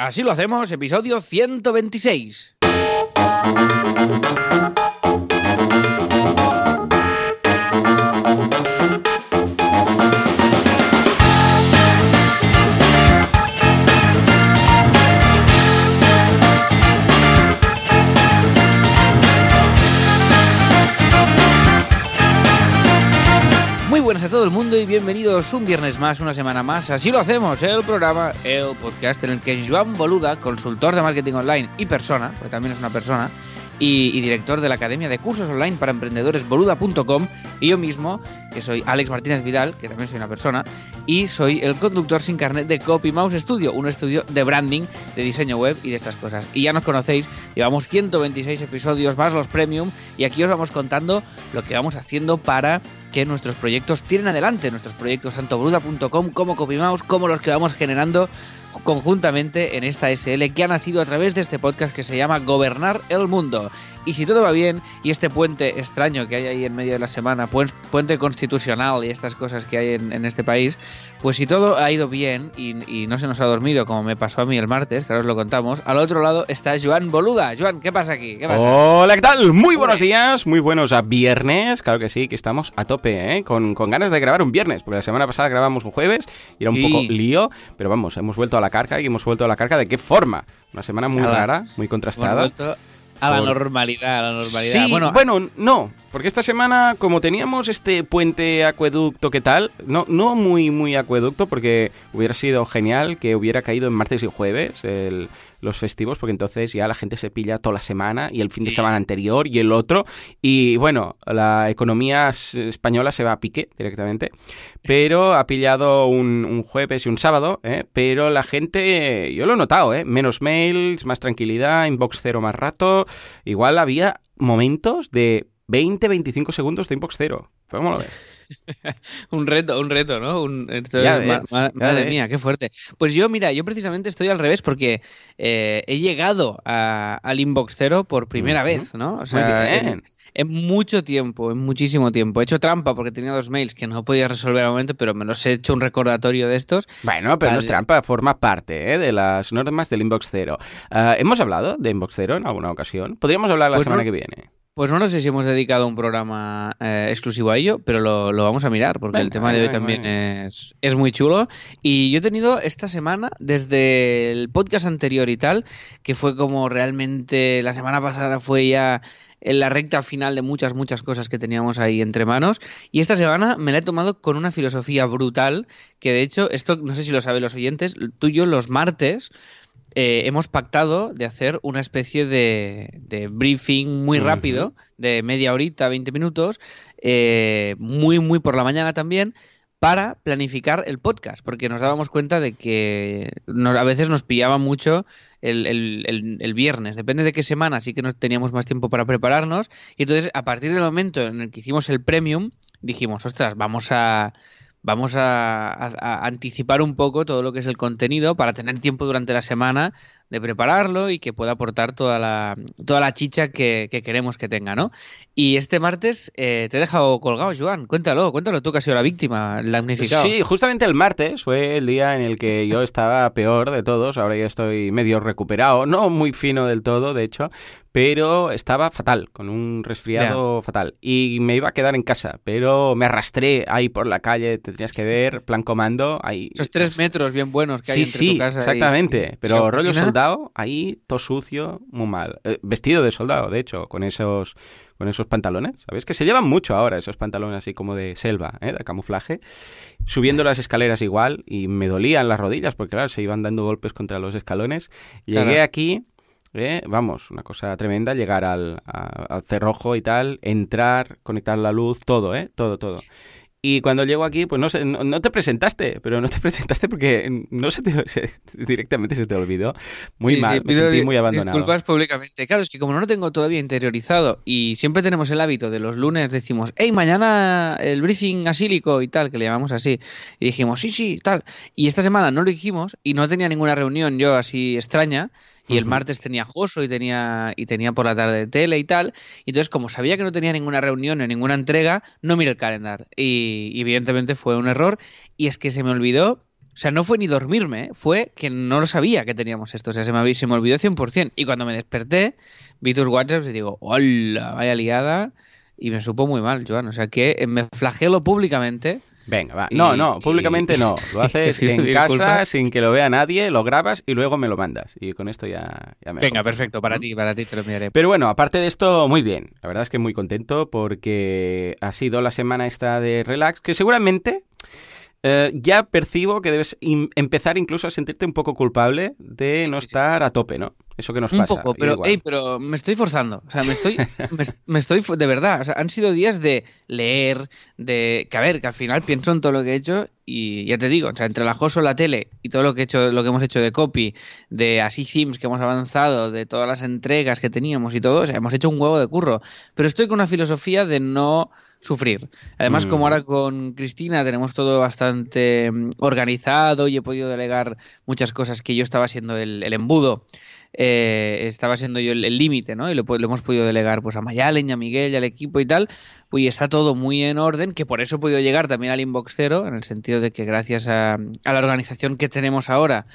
Así lo hacemos, episodio 126. Mundo y bienvenidos un viernes más, una semana más. Así lo hacemos, el programa, el podcast en el que Joan Boluda, consultor de marketing online y persona, porque también es una persona, y, y director de la Academia de Cursos Online para Emprendedores boluda.com, y yo mismo, que soy Alex Martínez Vidal, que también soy una persona, y soy el conductor sin carnet de Copy Mouse Studio, un estudio de branding, de diseño web y de estas cosas. Y ya nos conocéis, llevamos 126 episodios más los premium, y aquí os vamos contando lo que vamos haciendo para que nuestros proyectos tiren adelante, nuestros proyectos tanto bruda.com como CopyMouse, como los que vamos generando conjuntamente en esta SL que ha nacido a través de este podcast que se llama Gobernar el Mundo. Y si todo va bien, y este puente extraño que hay ahí en medio de la semana, puente constitucional y estas cosas que hay en, en este país, pues si todo ha ido bien y, y, no se nos ha dormido como me pasó a mí el martes, que ahora os lo contamos, al otro lado está Joan Boluda. Joan, ¿qué pasa aquí? ¿Qué pasa? Hola, ¿qué tal? Muy buenos días, muy buenos a viernes, claro que sí, que estamos a tope, ¿eh? Con, con ganas de grabar un viernes, porque la semana pasada grabamos un jueves y era un Sí. poco lío, pero vamos, hemos vuelto a la carga y hemos vuelto a la carga de qué forma. Una semana muy rara, muy contrastada. a la normalidad, a la normalidad. Sí, bueno, bueno, no, porque esta semana, como teníamos este puente acueducto, ¿qué tal? No, no muy, muy acueducto, porque hubiera sido genial que hubiera caído en martes y jueves el- los festivos, porque entonces ya la gente se pilla toda la semana y el fin de semana anterior y el otro. Y bueno, la economía española se va a pique directamente, pero ha pillado un, un jueves y un sábado, ¿eh? pero la gente, yo lo he notado, ¿eh? menos mails, más tranquilidad, inbox cero más rato. Igual había momentos de 20-25 segundos de inbox cero. ¿Cómo lo ves? un reto, un reto, ¿no? Un, esto Ya es- ma- ves, ma- ya madre ves. mía, qué fuerte. Pues yo, mira, yo precisamente estoy al revés porque eh, he llegado a- al inbox cero por primera vez, ¿no? O Muy sea, en, bien. en mucho tiempo, en muchísimo tiempo. He hecho trampa porque tenía dos mails que no podía resolver al momento, pero me los he hecho un recordatorio de estos. Bueno, pero no es trampa, forma parte ¿eh? de las normas del inbox cero. Ah, ¿Hemos hablado de inbox cero en alguna ocasión? Podríamos hablar la Pues semana no. que viene. Pues no, lo sé si hemos dedicado un programa eh, exclusivo a ello, pero lo, lo vamos a mirar porque el Venga, tema de hoy venga, también es, es muy chulo. Y yo he tenido esta semana, desde el podcast anterior y tal, que fue como realmente la semana pasada fue ya en la recta final de muchas, muchas cosas que teníamos ahí entre manos. Y esta semana me la he tomado con una filosofía brutal, que de hecho, esto no sé si lo saben los oyentes, tú y yo los martes eh, hemos pactado de hacer una especie de, de briefing muy rápido, de media horita, 20 minutos, eh, muy, muy por la mañana también, para planificar el podcast, porque nos dábamos cuenta de que nos- a veces nos pillaba mucho el, el- el- el viernes, depende de qué semana, sí que no teníamos más tiempo para prepararnos, y entonces a partir del momento en el que hicimos el premium, dijimos, ostras, vamos a... Vamos a, anticipar un poco todo lo que es el contenido para tener tiempo durante la semana de prepararlo y que pueda aportar toda la, toda la chicha que, que queremos que tenga, ¿no? Y este martes eh, te he dejado colgado, Joan. Cuéntalo, cuéntalo tú que has sido la víctima, el damnificado. Sí, justamente el martes fue el día en el que yo estaba peor de todos. Ahora ya estoy medio recuperado, no muy fino del todo, de hecho, pero estaba fatal, con un resfriado fatal. Y me iba a quedar en casa, pero me arrastré ahí por la calle, te tenías que ver, plan comando, ahí. Esos tres metros bien buenos que hay Sí, entre sí, tu casa exactamente. y pero la rollo oficina. Soldado, ahí todo sucio, muy mal. Eh, vestido de soldado, de hecho, con esos con esos pantalones, ¿sabes? Que se llevan mucho ahora, esos pantalones así como de selva, ¿eh? de camuflaje. Subiendo las escaleras igual y me dolían las rodillas porque, claro, se iban dando golpes contra los escalones. Llegué Claro. aquí, eh, vamos, una cosa tremenda, llegar al, a- al cerrojo y tal, entrar, conectar la luz, todo, ¿eh? Todo, todo. Y cuando llego aquí, pues no sé, no, no te presentaste, pero no te presentaste porque no se te se- directamente se te olvidó. Muy Sí, mal, sí, me sentí muy abandonado. Disculpas públicamente. Claro, es que como no lo tengo todavía interiorizado y siempre tenemos el hábito de los lunes decimos, hey, mañana el briefing asílico y tal, que le llamamos así. Y dijimos, sí, sí, tal. Y esta semana no lo dijimos y no tenía ninguna reunión yo así extraña. Y el martes tenía Joso y tenía, y tenía por la tarde tele y tal. Y entonces, como sabía que no tenía ninguna reunión ni ninguna entrega, no miré el calendar. Y, y evidentemente fue un error. Y es que se me olvidó O sea, no fue ni dormirme, ¿eh? fue que no lo sabía que teníamos esto. O sea, se me, se me olvidó 100%. Y cuando me desperté, vi tus WhatsApps y digo, hola, vaya liada. Y me supo muy mal, Joan. O sea, que me flagelo públicamente Venga, va. No, no, públicamente no. Lo haces en casa sin que lo vea nadie, lo grabas y luego me lo mandas. Y con esto ya, ya me. Venga, perfecto, para ti, para ti te lo enviaré. Pero bueno, aparte de esto, muy bien. La verdad es que muy contento porque ha sido la semana esta de relax, que seguramente eh, ya percibo que debes empezar incluso a sentirte un poco culpable de no estar a tope, ¿no? Eso que nos pasa. Un poco, pero, pero me estoy forzando. O sea, me estoy, me, estoy, de verdad, o sea, han sido días de leer, de, que a ver, que al final pienso en todo lo que he hecho y ya te digo, o sea, entre la Joso, la tele y todo lo que he hecho, lo que hemos hecho de copy, de así themes que hemos avanzado, de todas las entregas que teníamos y todo, o sea, hemos hecho un huevo de curro. Pero estoy con una filosofía de no sufrir. Además, como mm. ahora con Cristina tenemos todo bastante mm, organizado y he podido delegar muchas cosas que yo estaba siendo el, embudo, eh, estaba siendo yo el límite, ¿no? Y lo, hemos podido delegar pues a Mayalen, a Miguel y al equipo y tal, pues está todo muy en orden, que por eso he podido llegar también al inbox cero, en el sentido de que gracias a la organización que tenemos ahora,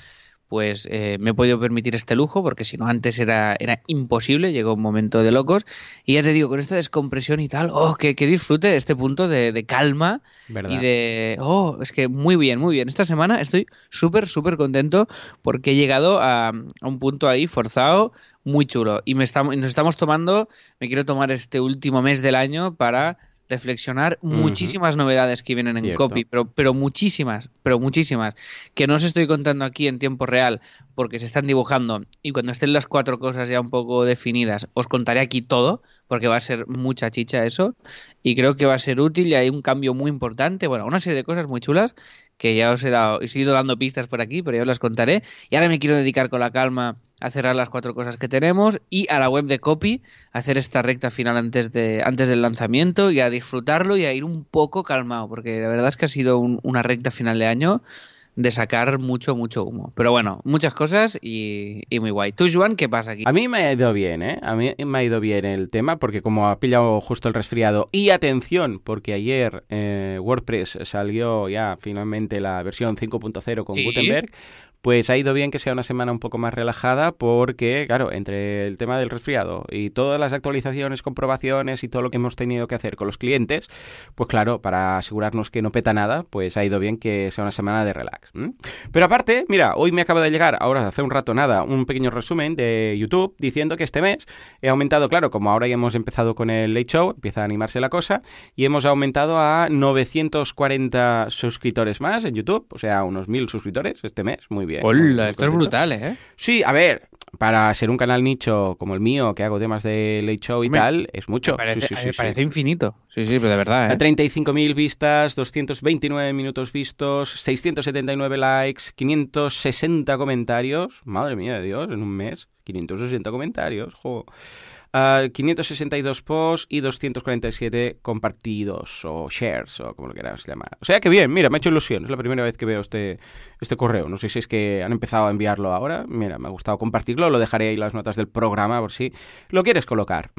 pues eh, me he podido permitir este lujo, porque si no antes era, era imposible, llegó un momento de locos. Y ya te digo, con esta descompresión y tal, oh, que, que disfrute de este punto de, calma y de, oh, es que muy bien, muy bien. Esta semana estoy súper, súper contento porque he llegado a, a, un punto ahí forzado, muy chulo. Y me estamos, nos estamos tomando, me quiero tomar este último mes del año para reflexionar muchísimas novedades que vienen en copy, pero, pero muchísimas, pero muchísimas, que no os estoy contando aquí en tiempo real porque se están dibujando y cuando estén las cuatro cosas ya un poco definidas os contaré aquí todo porque va a ser mucha chicha eso y creo que va a ser útil y hay un cambio muy importante, bueno, una serie de cosas muy chulas que ya os he dado, he ido dando pistas por aquí, pero ya os las contaré. Y ahora me quiero dedicar con la calma a cerrar las cuatro cosas que tenemos y a la web de copy, a hacer esta recta final antes, de, antes del lanzamiento y a disfrutarlo y a ir un poco calmado, porque la verdad es que ha sido una recta final de año de sacar mucho, mucho humo. Pero bueno, muchas cosas y, muy guay. ¿Tú, Juan, qué pasa aquí? A mí me ha ido bien, ¿eh? A mí me ha ido bien el tema porque como ha pillado justo el resfriado y atención, porque ayer eh, WordPress salió ya finalmente la versión 5.0 con Gutenberg, pues ha ido bien que sea una semana un poco más relajada porque, claro, entre el tema del resfriado y todas las actualizaciones, comprobaciones y todo lo que hemos tenido que hacer con los clientes, pues claro, para asegurarnos que no peta nada, pues ha ido bien que sea una semana de relax. Pero aparte, mira, hoy me acaba de llegar, ahora hace un rato nada, un pequeño resumen de YouTube diciendo que este mes he aumentado, claro, como ahora ya hemos empezado con el Late Show, empieza a animarse la cosa, y hemos aumentado a 940 suscriptores más en YouTube, o sea, unos 1000 suscriptores este mes, muy bien. Hola, esto es brutal, ¿eh? Sí, a ver, para ser un canal nicho como el mío, que hago temas de late show y tal, es mucho. Me parece, parece infinito. Sí, sí, pero de verdad, ¿eh? 35.000 vistas, 229 minutos vistos, 679 likes, 560 comentarios. Madre mía de Dios, en un mes. 560 comentarios, jo. 562 posts y 247 compartidos o shares o como lo quieras llamar. O sea que bien, mira, me ha hecho ilusión. Es la primera vez que veo este, este correo. No sé si es que han empezado a enviarlo ahora. Mira, me ha gustado compartirlo. Lo dejaré ahí las notas del programa por si lo quieres colocar.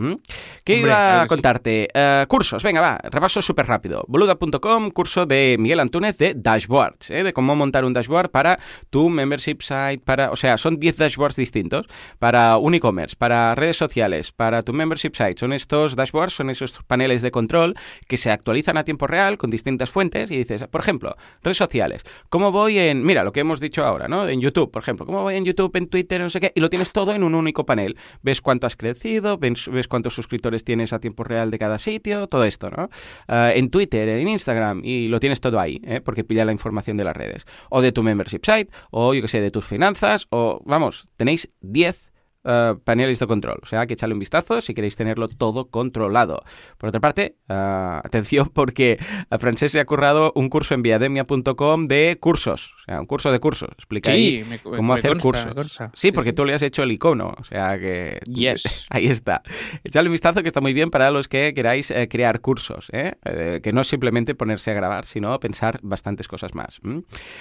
¿Qué iba a contarte? Eh, cursos, venga, va. Repaso súper rápido. Boluda.com, curso de Miguel Antúnez de dashboards, ¿eh? de cómo montar un dashboard para tu membership site, para, o sea, son 10 dashboards distintos para un e-commerce, para redes sociales, para para tu membership site. Son estos dashboards, son esos paneles de control que se actualizan a tiempo real con distintas fuentes y dices, por ejemplo, redes sociales. ¿Cómo voy en, mira, lo que hemos dicho ahora, ¿no? En YouTube, por ejemplo, ¿cómo voy en YouTube, en Twitter, no sé qué? Y lo tienes todo en un único panel. Ves cuánto has crecido, ves, cuántos suscriptores tienes a tiempo real de cada sitio, todo esto, ¿no? Ah, en Twitter, en Instagram, y lo tienes todo ahí, ¿eh? porque pilla la información de las redes. O de tu membership site, o yo que sé, de tus finanzas, o vamos, tenéis 10 uh, paneles de control. O sea, que echarle un vistazo si queréis tenerlo todo controlado. Por otra parte, uh, atención porque a Francés se ha currado un curso en viademia.com de cursos. O sea, un curso de cursos. Explica ahí cómo hacer cursos. Sí, porque tú le has hecho el icono. O sea que... Yes. Ahí está. Echadle un vistazo que está muy bien para los que queráis eh, crear cursos. ¿eh? ¿eh? que no es simplemente ponerse a grabar, sino pensar bastantes cosas más.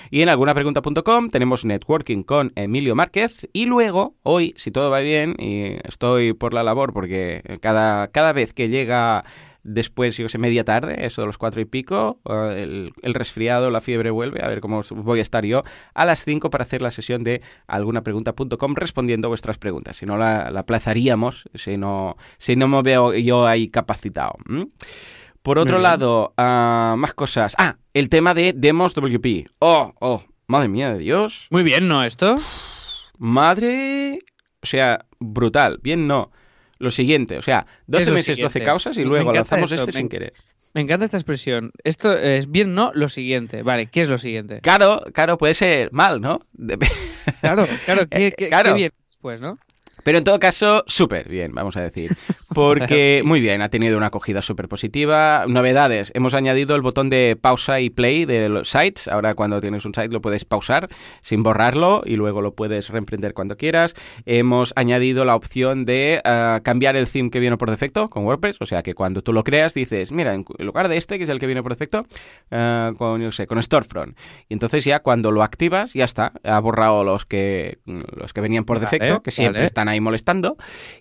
Y en algunapregunta.com tenemos networking con Emilio Márquez. Y luego, hoy, si todo va bien y estoy por la labor porque cada, cada vez que llega después, yo sé, media tarde, eso de los cuatro y pico, eh, el, el resfriado, la fiebre vuelve, a ver cómo voy a estar yo, a las cinco para hacer la sesión de algunapregunta.com respondiendo vuestras preguntas. Si no, la, la aplazaríamos, si no, si no me veo yo ahí capacitado. Por otro lado, ah, más cosas. Ah, el tema de Demos WP. Oh, oh, madre mía de Dios. Muy bien, ¿no? Esto. Madre. O sea, brutal. Bien, no. Lo siguiente, o sea, 12 lo meses, 12 siguiente? causas y Me luego lanzamos esto, este me sin querer. Me encanta esta expresión. Esto es bien, ¿no? Lo siguiente. Vale, ¿qué es lo siguiente? Claro, claro, puede ser mal, ¿no? Claro, claro, qué, qué- Claro. qué bien después, ¿no? Pero en todo caso, súper bien, vamos a decir. Porque, muy bien, ha tenido una acogida súper positiva. Novedades, hemos añadido el botón de pausa y play de los sites. Ahora cuando tienes un site lo puedes pausar sin borrarlo y luego lo puedes reemprender cuando quieras. Hemos añadido la opción de ah, cambiar el theme que viene por defecto con WordPress. O sea que cuando tú lo creas dices, mira, en lugar de este, que es el que viene por defecto, ah, con, yo sé, con Storefront. Y entonces ya cuando lo activas, ya está. Ha borrado los que, los que venían por Vale, defecto, que siempre vale. están ahí molestando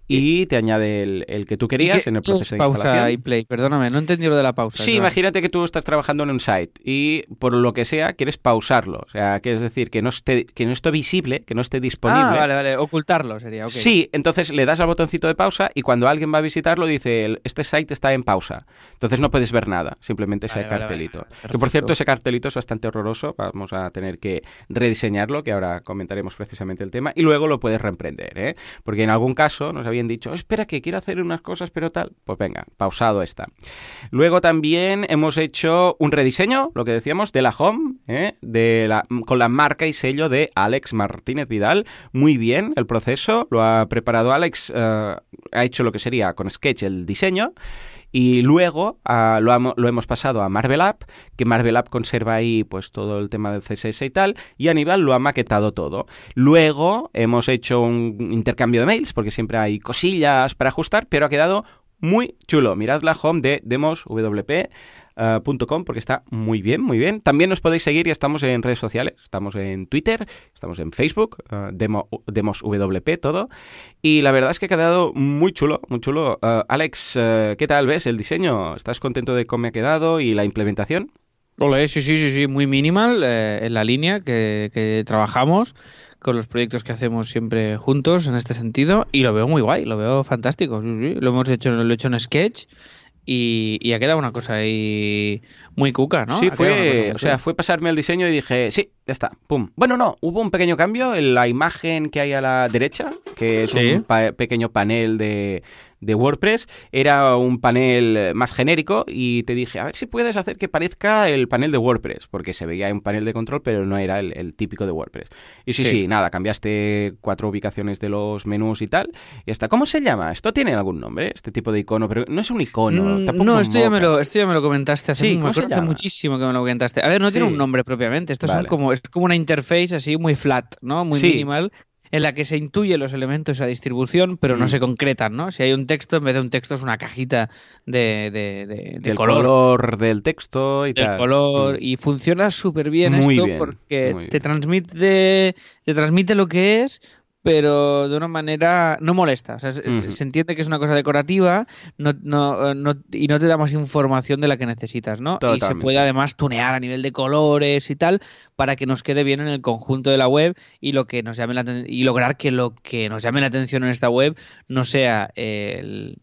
y te añade el, el que tú querías ¿Qué- en el proceso de pausa instalación. y play? Perdóname, no entendí lo de la pausa. Sí, imagínate que tú estás trabajando en un site y por lo que sea quieres pausarlo. O sea, quieres decir que no esté, que no esté visible, que no esté disponible. Ah, vale, vale. Ocultarlo sería, ok. Sí, entonces le das al botoncito de pausa y cuando alguien va a visitarlo dice, este site está en pausa. Entonces no puedes ver nada, simplemente ese Vale, cartelito. vale, que por cierto, ese cartelito es bastante horroroso, vamos a tener que rediseñarlo, que ahora comentaremos precisamente el tema, y luego lo puedes reemprender, ¿eh? Porque en algún caso nos habían dicho, espera que quiero hacer cosas, pero tal, pues venga, pausado está. Luego también hemos hecho un rediseño, lo que decíamos, de la home, ¿eh? de la, con la marca y sello de Alex Martínez Vidal. Muy bien el proceso, lo ha preparado Alex, eh, ha hecho lo que sería con Sketch el diseño. Y luego ah, lo, lo hemos pasado a Marvel App, que Marvel App conserva ahí pues todo el tema del CSS y tal, y Aníbal lo ha maquetado todo. Luego hemos hecho un intercambio de mails, porque siempre hay cosillas para ajustar, pero ha quedado muy chulo. Mirad la home de demoswp.com porque está muy bien, muy bien. También nos podéis seguir y estamos en redes sociales. Estamos en Twitter, estamos en Facebook, eh, demo, demoswp, todo. Y la verdad es que ha quedado muy chulo, muy chulo. Eh, Alex, ¿qué tal ves el diseño? ¿Estás contento de cómo ha quedado y la implementación? Ole, sí, sí, sí, sí, muy minimal en la línea que, trabajamos con los proyectos que hacemos siempre juntos en este sentido y lo veo muy guay, lo veo fantástico. Lo hemos hecho, lo he hecho en Sketch y, y ha quedado una cosa ahí muy cuca, ¿no? Sí, Ha fue, o sea, fue pasarme el diseño y dije, sí, ya está, pum. Bueno, no, hubo un pequeño cambio en la imagen que hay a la derecha, que es Sí. un pa- pequeño panel de, de WordPress, era un panel más genérico y te dije, a ver si puedes hacer que parezca el panel de WordPress, porque se veía un panel de control, pero no era el, el típico de WordPress. Y sí, sí, Sí. nada, cambiaste cuatro ubicaciones de los menús y tal, y hasta, ¿cómo se llama? ¿Esto tiene algún nombre, este tipo de icono? Pero no es un icono, Mm, tampoco no, es esto ya, me lo, esto ya me lo comentaste hace, Sí, me ¿cómo se acuerdo hace muchísimo que me lo comentaste. A ver, no tiene un nombre propiamente, esto Vale. son como, es como una interface así muy flat, ¿no? Muy Sí. minimal, en la que se intuye los elementos a distribución, pero no Mm. se concretan, ¿no? Si hay un texto, en vez de un texto es una cajita de, de, de- color. color. del texto y del tal. color Mm. y funciona súper bien Muy esto bien, porque te transmite te transmite lo que es pero de una manera no molesta. O sea, se, entiende que es una cosa decorativa no, no, eh, no- y no te da más información de la que necesitas no y se puede además tunear a nivel de colores y tal para que nos quede bien en el conjunto de la web y lo que nos llame la y lograr que lo que nos llame la atención en esta web no sea el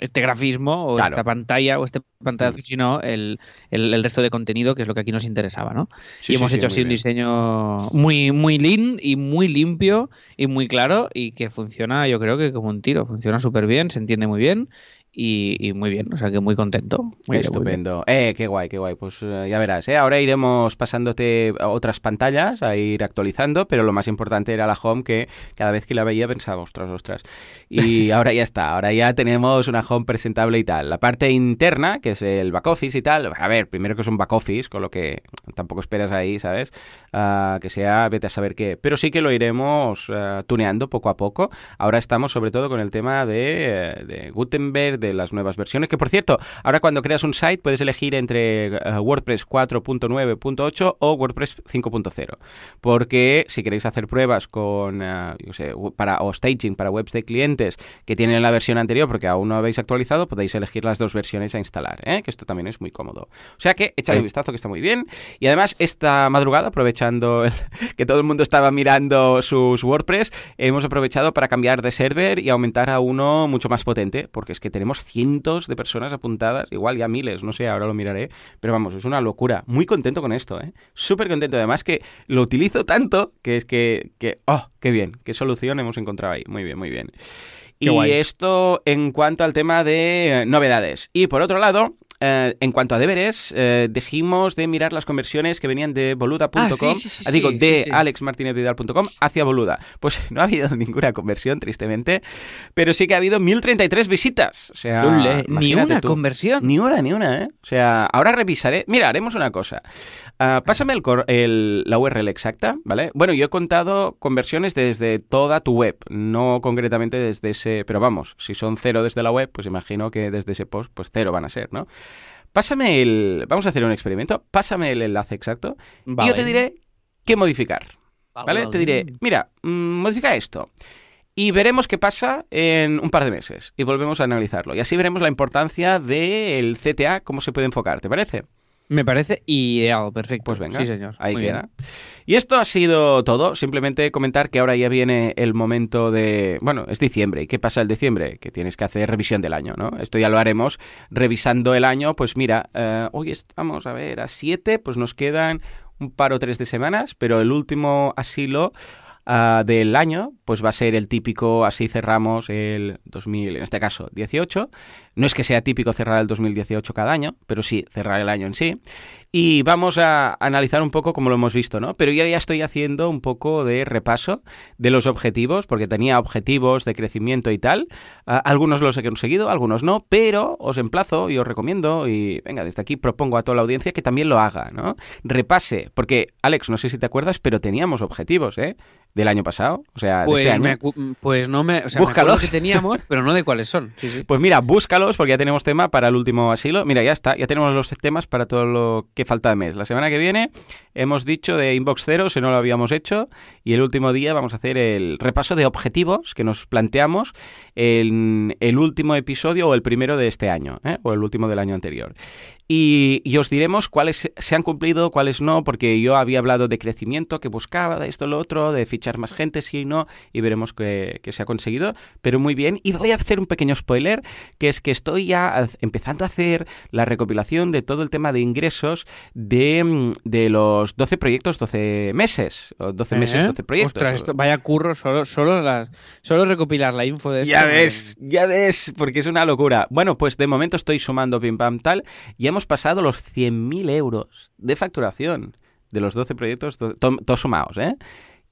este grafismo o Claro. esta pantalla o este pantallazo, Mm. sino el, el, el resto de contenido, que es lo que aquí nos interesaba, ¿no? Sí, y hemos sí, hecho así un bien. diseño muy, muy lean y muy limpio y muy claro y que funciona, yo creo que como un tiro, funciona súper bien, se entiende muy bien y, y muy bien, o sea que muy contento. Muy bien, muy bien. Estupendo. Eh, qué guay, qué guay. Pues eh, ya verás, ¿eh? Ahora iremos pasándote a otras pantallas, a ir actualizando, pero lo más importante era la home que cada vez que la veía pensaba, ostras, ostras. Y ahora ya está, ahora ya tenemos una home presentable y tal. La parte interna, que es el back office y tal, a ver, primero que es un back office, con lo que tampoco esperas ahí, ¿sabes? Ah, que sea, vete a saber qué. Pero sí que lo iremos ah, tuneando poco a poco. Ahora estamos sobre todo con el tema de, de Gutenberg, de las nuevas versiones. Que por cierto, ahora cuando creas un site puedes elegir entre eh, WordPress 4.9.8 o WordPress 5.0. Porque si queréis hacer pruebas con, eh, yo sé, para, o staging para webs de clientes que tienen la versión anterior porque aún no habéis actualizado, podéis elegir las dos versiones a instalar, ¿eh? que esto también es muy cómodo. O sea que echadle un vistazo que está muy bien. Y además esta madrugada, aprovechando que todo el mundo estaba mirando sus WordPress, hemos aprovechado para cambiar de server y aumentar a uno mucho más potente, porque es que tenemos cientos de personas apuntadas, igual ya miles, no sé, ahora lo miraré, pero vamos, es una locura. Muy contento con esto, ¿eh? Súper contento, además que lo utilizo tanto que es que, que, oh, qué bien, qué solución hemos encontrado ahí. Muy bien, muy bien. y esto en cuanto al tema de novedades. Y por otro lado, eh, en cuanto a deberes, eh, dijimos de mirar las conversiones que venían de boluda.com, ah, ah, digo, de alexmartinezvidal.com hacia boluda. Pues no ha habido ninguna conversión, tristemente, pero sí que ha habido 1033 visitas. O sea, ni una conversión. Ni una, ni una, ¿eh? O sea, ahora revisaré. Mira, haremos una cosa. Uh, pásame el, la URL exacta, ¿vale? Bueno, yo he contado conversiones desde toda tu web, no concretamente desde ese, pero vamos, si son cero desde la web, pues imagino que desde ese post, pues cero van a ser, ¿no? Pásame el, vamos a hacer un experimento, pásame el enlace exacto y yo te diré qué modificar, ¿vale? Te diré, mira, mm, modifica esto. Y veremos qué pasa en un par de meses. Y volvemos a analizarlo. Y así veremos la importancia del CTA, cómo se puede enfocar. ¿Te parece? Me parece ideal, perfecto. Pues venga, sí, señor. ahí queda. Y esto ha sido todo. Simplemente comentar que ahora ya viene el momento de. Bueno, es diciembre. ¿Y qué pasa el diciembre? Que tienes que hacer revisión del año, ¿no? Esto ya lo haremos revisando el año. Pues mira, eh, hoy estamos, a ver, a siete, pues nos quedan un par o tres de semanas, pero el último asilo. Ah, del año, pues va a ser el típico, así cerramos el 2000, en este caso 18, no es que sea típico cerrar el 2018 cada año, pero sí cerrar el año en sí. Y vamos a analizar un poco como lo hemos visto, ¿no? Pero yo ya estoy haciendo un poco de repaso de los objetivos, porque tenía objetivos de crecimiento y tal. algunos los he conseguido, algunos no, pero os emplazo y os recomiendo, y venga, desde aquí propongo a toda la audiencia que también lo haga, ¿no? Repase, porque Alex, no sé si te acuerdas, pero teníamos objetivos, ¿eh? Del año pasado, o sea, pues, de este año. pues no me, o sea, búscalos. que teníamos, pero no de cuáles son. Pues mira, porque ya tenemos tema para el último asilo. Mira, ya está, ya tenemos los temas para todo lo que falta de mes. La semana que viene hemos dicho de Inbox Cero, si no lo habíamos hecho, y el último día vamos a hacer el repaso de objetivos que nos planteamos en el último episodio o el primero de este año, ¿eh? o el último del año anterior. Y, os diremos cuáles se han cumplido, cuáles no, porque yo había hablado de crecimiento que buscaba, de esto, lo otro, de fichar más gente, sí y no, y veremos que, se ha conseguido, pero muy bien. Y voy a hacer un pequeño spoiler, que es que estoy ya empezando a hacer la recopilación de todo el tema de ingresos de, mm, los 12 proyectos, 12 meses, o 12 meses, 12 proyectos. Ostras, esto, vaya curro, solo, solo, las, solo recopilar la info de esto. Ya ves, ya ves, porque es una locura. Bueno, pues de momento estoy sumando pim pam tal, y hemos pasado los 100.000 euros de facturación de los 12 proyectos, todos sumados, ¿eh?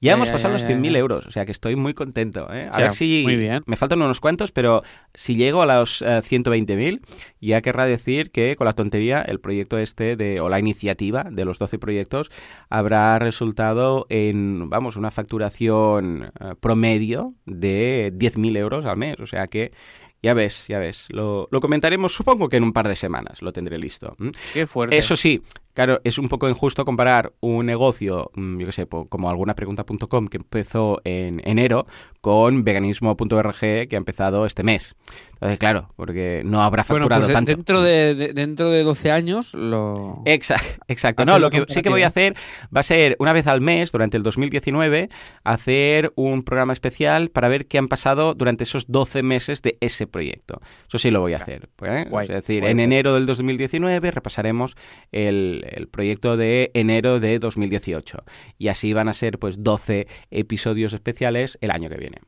Ya, hemos pasado los 100.000 euros, o sea que estoy muy contento. ¿eh? A ver si me faltan unos cuantos, pero si llego a los 120.000, eh, ya querrá decir que con la tontería el proyecto este de, o la iniciativa de los 12 proyectos habrá resultado en, vamos, una facturación eh, promedio de 10.000 euros al mes. O sea que ya ves, ya ves. Lo, lo, comentaremos, supongo que en un par de semanas lo tendré listo. Qué fuerte. Eso sí, claro, es un poco injusto comparar un negocio, mm, yo qué sé, como alguna pregunta.com que empezó en enero con veganismo.org que ha empezado este mes. Entonces, claro, porque no habrá facturado pues tanto. Dentro de, dentro de 12 años lo... Exacto, exacto. No, lo que sí que voy a hacer va a ser una vez al mes, durante el 2019, hacer un programa especial para ver qué han pasado durante esos 12 meses de ese proyecto. Eso sí lo voy a hacer. Pues, es decir, en enero del 2019 repasaremos el, el, proyecto de enero de 2018. Y así van a ser pues 12 episodios especiales el año que viene.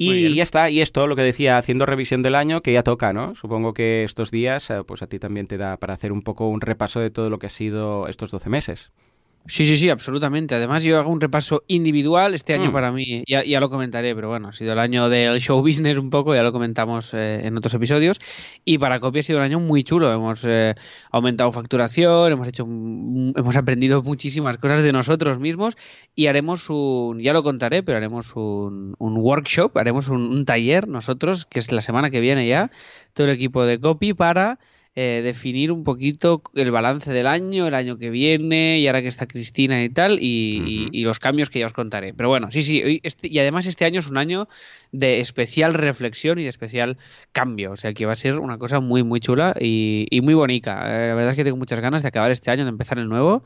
Y ya está, y esto, lo que decía, haciendo revisión del año, que ya toca, ¿no? Supongo que estos días, eh, pues a ti también te da para hacer un poco un repaso de todo lo que ha sido estos 12 meses. Sí, sí, sí, absolutamente. Además, yo hago un repaso individual. Este año Mm. para mí, ya, ya lo comentaré, pero bueno, ha sido el año del show business un poco, ya lo comentamos eh, en otros episodios. Y para Copy ha sido un año muy chulo. Hemos eh, aumentado facturación, hemos hecho, hemos aprendido muchísimas cosas de nosotros mismos y haremos un, ya lo contaré, pero haremos un, un workshop, haremos un, un taller nosotros, que es la semana que viene ya, todo el equipo de Copy para eh, definir un poquito el balance del año, el año que viene, y ahora que está Cristina y tal, y, y- y los cambios que ya os contaré. Pero bueno, sí, sí, hoy este- y además este año es un año de especial reflexión y de especial cambio, o sea que va a ser una cosa muy, muy chula y, y muy bonita. Eh, la verdad es que tengo muchas ganas de acabar este año, de empezar el nuevo.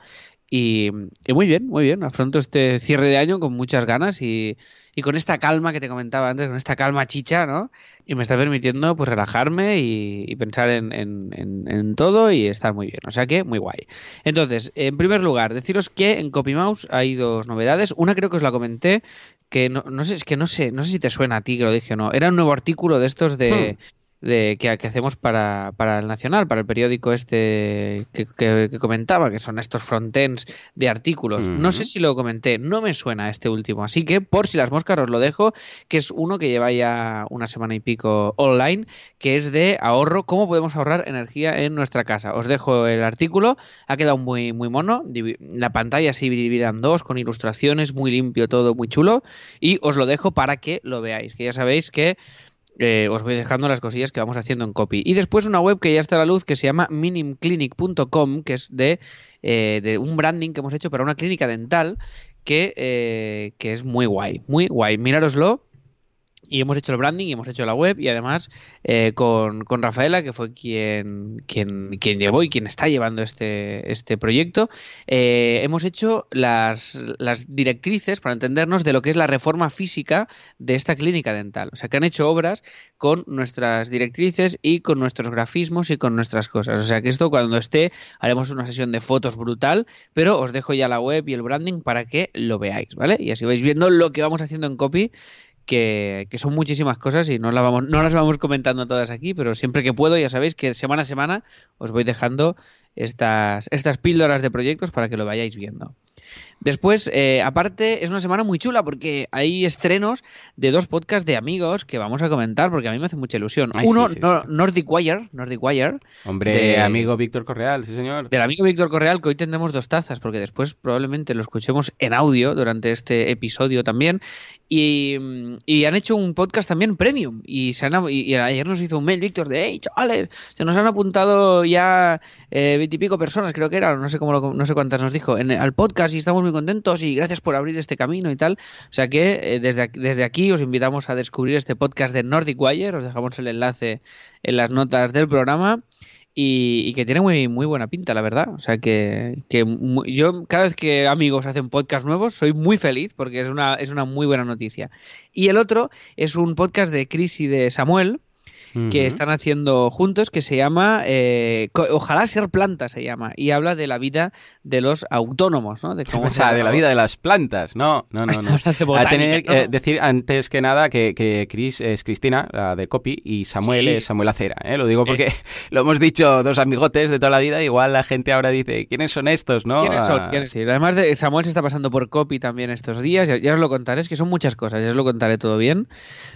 Y, y muy bien, muy bien. Afronto este cierre de año con muchas ganas y, y con esta calma que te comentaba antes, con esta calma chicha, ¿no? Y me está permitiendo pues relajarme y, pensar en, en- en- en todo y estar muy bien. O sea que muy guay. Entonces, en primer lugar, deciros que en CopyMouse hay dos novedades. Una creo que os la comenté, que no, no sé, es que no sé, no sé si te suena a ti que lo dije o no. Era un nuevo artículo de estos de, de que, que hacemos para, para el Nacional, para el periódico este que, que- que comentaba, que son estos frontends de artículos. No sé si lo comenté, no me suena este último. Así que, por si las moscas, os lo dejo, que es uno que lleva ya una semana y pico online, que es de ahorro, cómo podemos ahorrar energía en nuestra casa. Os dejo el artículo, ha quedado muy, muy mono, la pantalla así dividida en dos, con ilustraciones, muy limpio todo, muy chulo, y os lo dejo para que lo veáis, que ya sabéis que eh, os voy dejando las cosillas que vamos haciendo en copy. Y después una web que ya está a la luz que se llama minimclinic.com, que es de, eh, de un branding que hemos hecho para una clínica dental que, eh, que es muy guay, muy guay. Mirároslo. Y hemos hecho el branding y hemos hecho la web y además eh, con, con Rafaela, que fue quien, quien, quien llevó y quien está llevando este, este proyecto, eh, hemos hecho las, las directrices, para entendernos, de lo que es la reforma física de esta clínica dental. O sea, que han hecho obras con nuestras directrices y con nuestros grafismos y con nuestras cosas. O sea, que esto cuando esté haremos una sesión de fotos brutal, pero os dejo ya la web y el branding para que lo veáis, ¿vale? Y así vais viendo lo que vamos haciendo en copy que, que son muchísimas cosas y no, la vamos, no las vamos comentando todas aquí, pero siempre que puedo, ya sabéis que semana a semana os voy dejando estas, estas píldoras de proyectos para que lo vayáis viendo. Después, eh, aparte, es una semana muy chula porque hay estrenos de dos podcasts de amigos que vamos a comentar porque a mí me hace mucha ilusión. Ay, Uno, sí, sí, no- sí. Nordic Wire, Nordic Wire, Hombre, De- amigo Víctor Correal, sí señor. del amigo Víctor Correal, que hoy tendremos dos tazas, porque después probablemente lo escuchemos en audio durante este episodio también. Y, y han hecho un podcast también premium. Y, se han, y, y ayer nos hizo un mail, Víctor, de hey, chavales, se nos han apuntado ya eh, veintipico personas, creo que eran, no sé cómo lo- no sé cuántas nos dijo, en, al podcast y estamos muy contentos y gracias por abrir este camino y tal. O sea que eh, desde, desde aquí os invitamos a descubrir este podcast de Nordic Wire, os dejamos el enlace en las notas del programa y, que tiene muy, muy buena pinta, la verdad. O sea que, que yo cada vez que amigos hacen podcast nuevos soy muy feliz porque es una, es una muy buena noticia. Y el otro es un podcast de Chris y de Samuel que están haciendo juntos que se llama eh, Ojalá ser planta se llama y habla de la vida de los autónomos, ¿no? De cómo O sea, de la vida de las plantas. No, no, no. no. A botánica, tener ¿no? eh, decir antes que nada que, que Chris es Cristina, la de Copy, y Samuel Sí. es Samuel Acera. ¿eh? Lo digo porque lo hemos dicho dos amigotes de toda la vida. Igual la gente ahora dice, ¿quiénes son estos? ¿no? ¿Quiénes son? Ah, ¿Quiénes? Sí, Además, de, Samuel se está pasando por copy también estos días. Ya, ya os lo contaré, es que son muchas cosas, ya os lo contaré todo bien.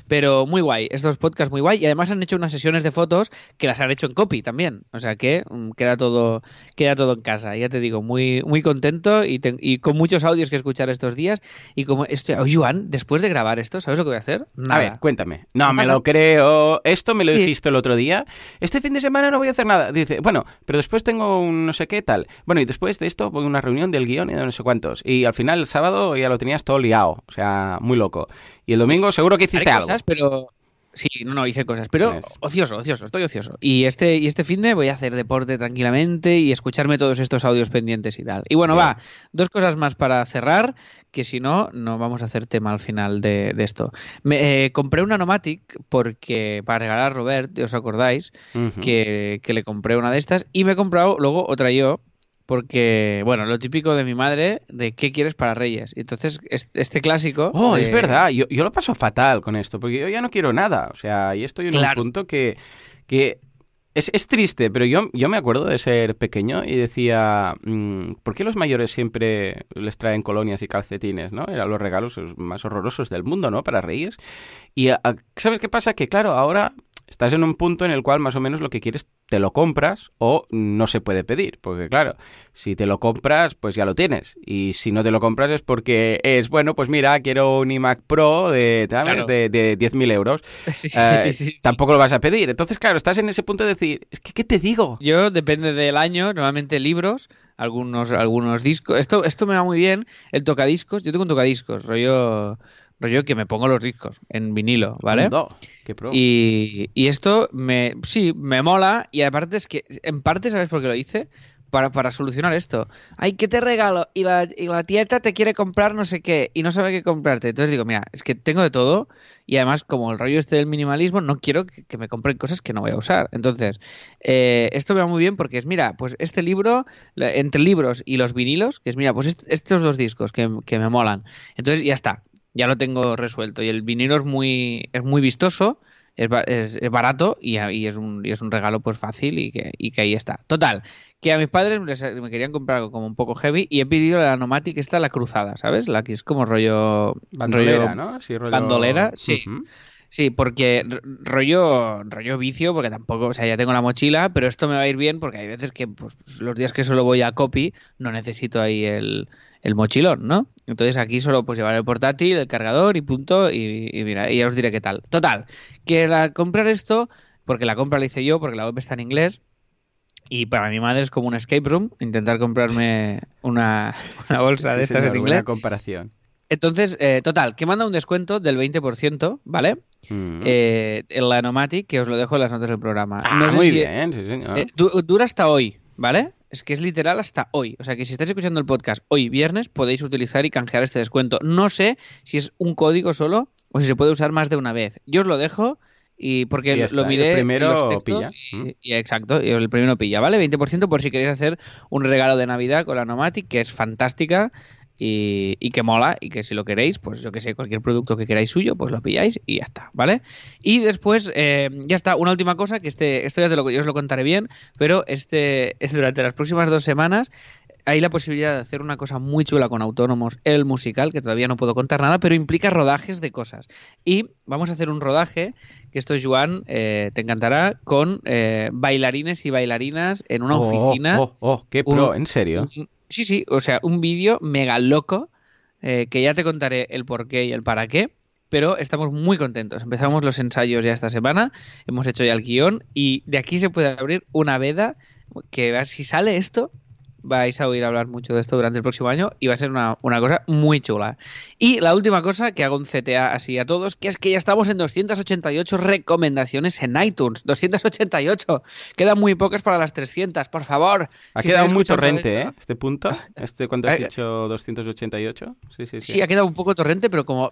Pero muy guay, estos podcasts muy guay. Y además han hecho unas sesiones de fotos que las han hecho en copy también. O sea que mm, queda todo queda todo en casa. Ya te digo, muy, muy contento y, te- y con muchos audios que escuchar estos días. Y como esto, oh, Joan, después de grabar esto, ¿sabes lo que voy a hacer? A Nada. ver, cuéntame. No, me lo creo. Esto me lo Sí. dijiste el otro día. Este fin de semana no voy a hacer nada. Dice, bueno, pero después tengo un no sé qué tal. Bueno, y después de esto voy a una reunión del guion y de no sé cuántos. Y al final el sábado ya lo tenías todo liado. O sea, muy loco. Y el domingo seguro que hiciste Haré algo. cosas, pero sí, no, no, hice cosas, pero Pues- ocioso, ocioso, estoy ocioso. Y este y este fin de voy a hacer deporte tranquilamente y escucharme todos estos audios pendientes y tal. Y bueno, Bien. va, dos cosas más para cerrar, que si no, no vamos a hacer tema al final de, de esto. Me eh, compré una Nomatic porque para regalar a Robert, ¿os acordáis? Que, que le compré una de estas y me he comprado luego otra yo porque, bueno, lo típico de mi madre de qué quieres para Reyes. Y entonces, este, clásico... Oh, de- es verdad. Yo, yo lo paso fatal con esto, porque yo ya no quiero nada. O sea, y estoy en Claro. un punto que, que Es, es, triste, pero yo, yo me acuerdo de ser pequeño y decía, mmm, ¿por qué los mayores siempre les traen colonias y calcetines, no? Eran los regalos más horrorosos del mundo, ¿no? Para reyes. Y ¿sabes qué pasa? Que claro, ahora estás en un punto en el cual más o menos lo que quieres te lo compras o no se puede pedir. Porque claro, si te lo compras, pues ya lo tienes. Y si no te lo compras es porque es, bueno, pues mira, quiero un iMac Pro de, claro. de, de 10.000 euros. Sí, eh, sí, sí, tampoco lo vas a pedir. Entonces, claro, estás en ese punto de decir, es que, ¿qué te digo? Yo, depende del año, normalmente libros, algunos, algunos discos. Esto, esto me va muy bien, el tocadiscos. Yo tengo un tocadiscos, rollo rollo que me pongo los discos en vinilo, ¿vale? Qué pro. Y, y, esto me sí, me mola y aparte es que en parte sabes por qué lo hice para, para solucionar esto. Ay, ¿qué te regalo? Y la, y la tieta te quiere comprar no sé qué y no sabe qué comprarte. Entonces digo, mira, es que tengo de todo y además como el rollo este del minimalismo, no quiero que, que me compren cosas que no voy a usar. Entonces, eh, esto me va muy bien porque es, mira, pues este libro, entre libros y los vinilos, que es, mira, pues est estos dos discos que, que me molan. Entonces ya está, ya lo tengo resuelto. Y el vinilo es muy, es muy vistoso, es, es, es barato y, y, es un, y es un regalo pues fácil y que, y que ahí está. Total, que a mis padres me, me querían comprar algo como un poco heavy y he pedido la Nomatic esta, la cruzada, ¿sabes? La que es como rollo... Bandolera, rollo, ¿no? Sí, rollo... Bandolera, sí. Uh -huh. Sí, porque rollo, rollo vicio, porque tampoco, o sea, ya tengo la mochila, pero esto me va a ir bien porque hay veces que pues, los días que solo voy a copy no necesito ahí el, el mochilón, ¿no? Entonces aquí solo pues llevar el portátil, el cargador y punto, y, y mira, y ya os diré qué tal. Total, que la comprar esto, porque la compra la hice yo, porque la web está en inglés, y para mi madre es como un escape room, intentar comprarme una, una bolsa sí, de estas señor, en inglés. comparación. Entonces, eh, total, que manda un descuento del 20%, ¿vale? Mm. Eh, en la Nomatic, que os lo dejo en las notas del programa. Ah, no sé muy si, bien, sí, señor. Eh, du dura hasta hoy, ¿vale? Es que es literal hasta hoy. O sea que si estáis escuchando el podcast hoy viernes, podéis utilizar y canjear este descuento. No sé si es un código solo o si se puede usar más de una vez. Yo os lo dejo y porque Y ya está, lo miré el primero los textos pilla. y, Mm. y exacto, y el primero pilla, ¿vale? 20% por si queréis hacer un regalo de Navidad con la Nomatic, que es fantástica y, y que mola y que si lo queréis, pues yo que sé, cualquier producto que queráis suyo, pues lo pilláis y ya está, ¿vale? Y después, eh, ya está, una última cosa, que este, esto ya te lo, yo os lo contaré bien, pero este, es durante las próximas dos semanas hay la posibilidad de hacer una cosa muy chula con autónomos, el musical, que todavía no puedo contar nada, pero implica rodajes de cosas. Y vamos a hacer un rodaje, que esto, Joan, eh, te encantará, con eh, bailarines y bailarinas en una Oh, oficina. Oh, oh, qué pro, Un- ¿en serio? un- sí, sí, o sea, un vídeo mega loco, eh, que ya te contaré el por qué y el para qué. Pero estamos muy contentos. Empezamos los ensayos ya esta semana, hemos hecho ya el guion y de aquí se puede abrir una veda que si sale esto, vais a oír hablar mucho de esto durante el próximo año y va a ser una, una cosa muy chula. Y la última cosa, que hago un CTA así a todos, que es que ya estamos en 288 recomendaciones en iTunes. 288. Quedan muy pocas para las 300, por favor. Ha Si quedado muy torrente, esto- ¿eh? Este punto. Este, ¿Cuánto has Eh, dicho? ¿288? Sí, sí, sí. Sí, ha quedado un poco torrente, pero como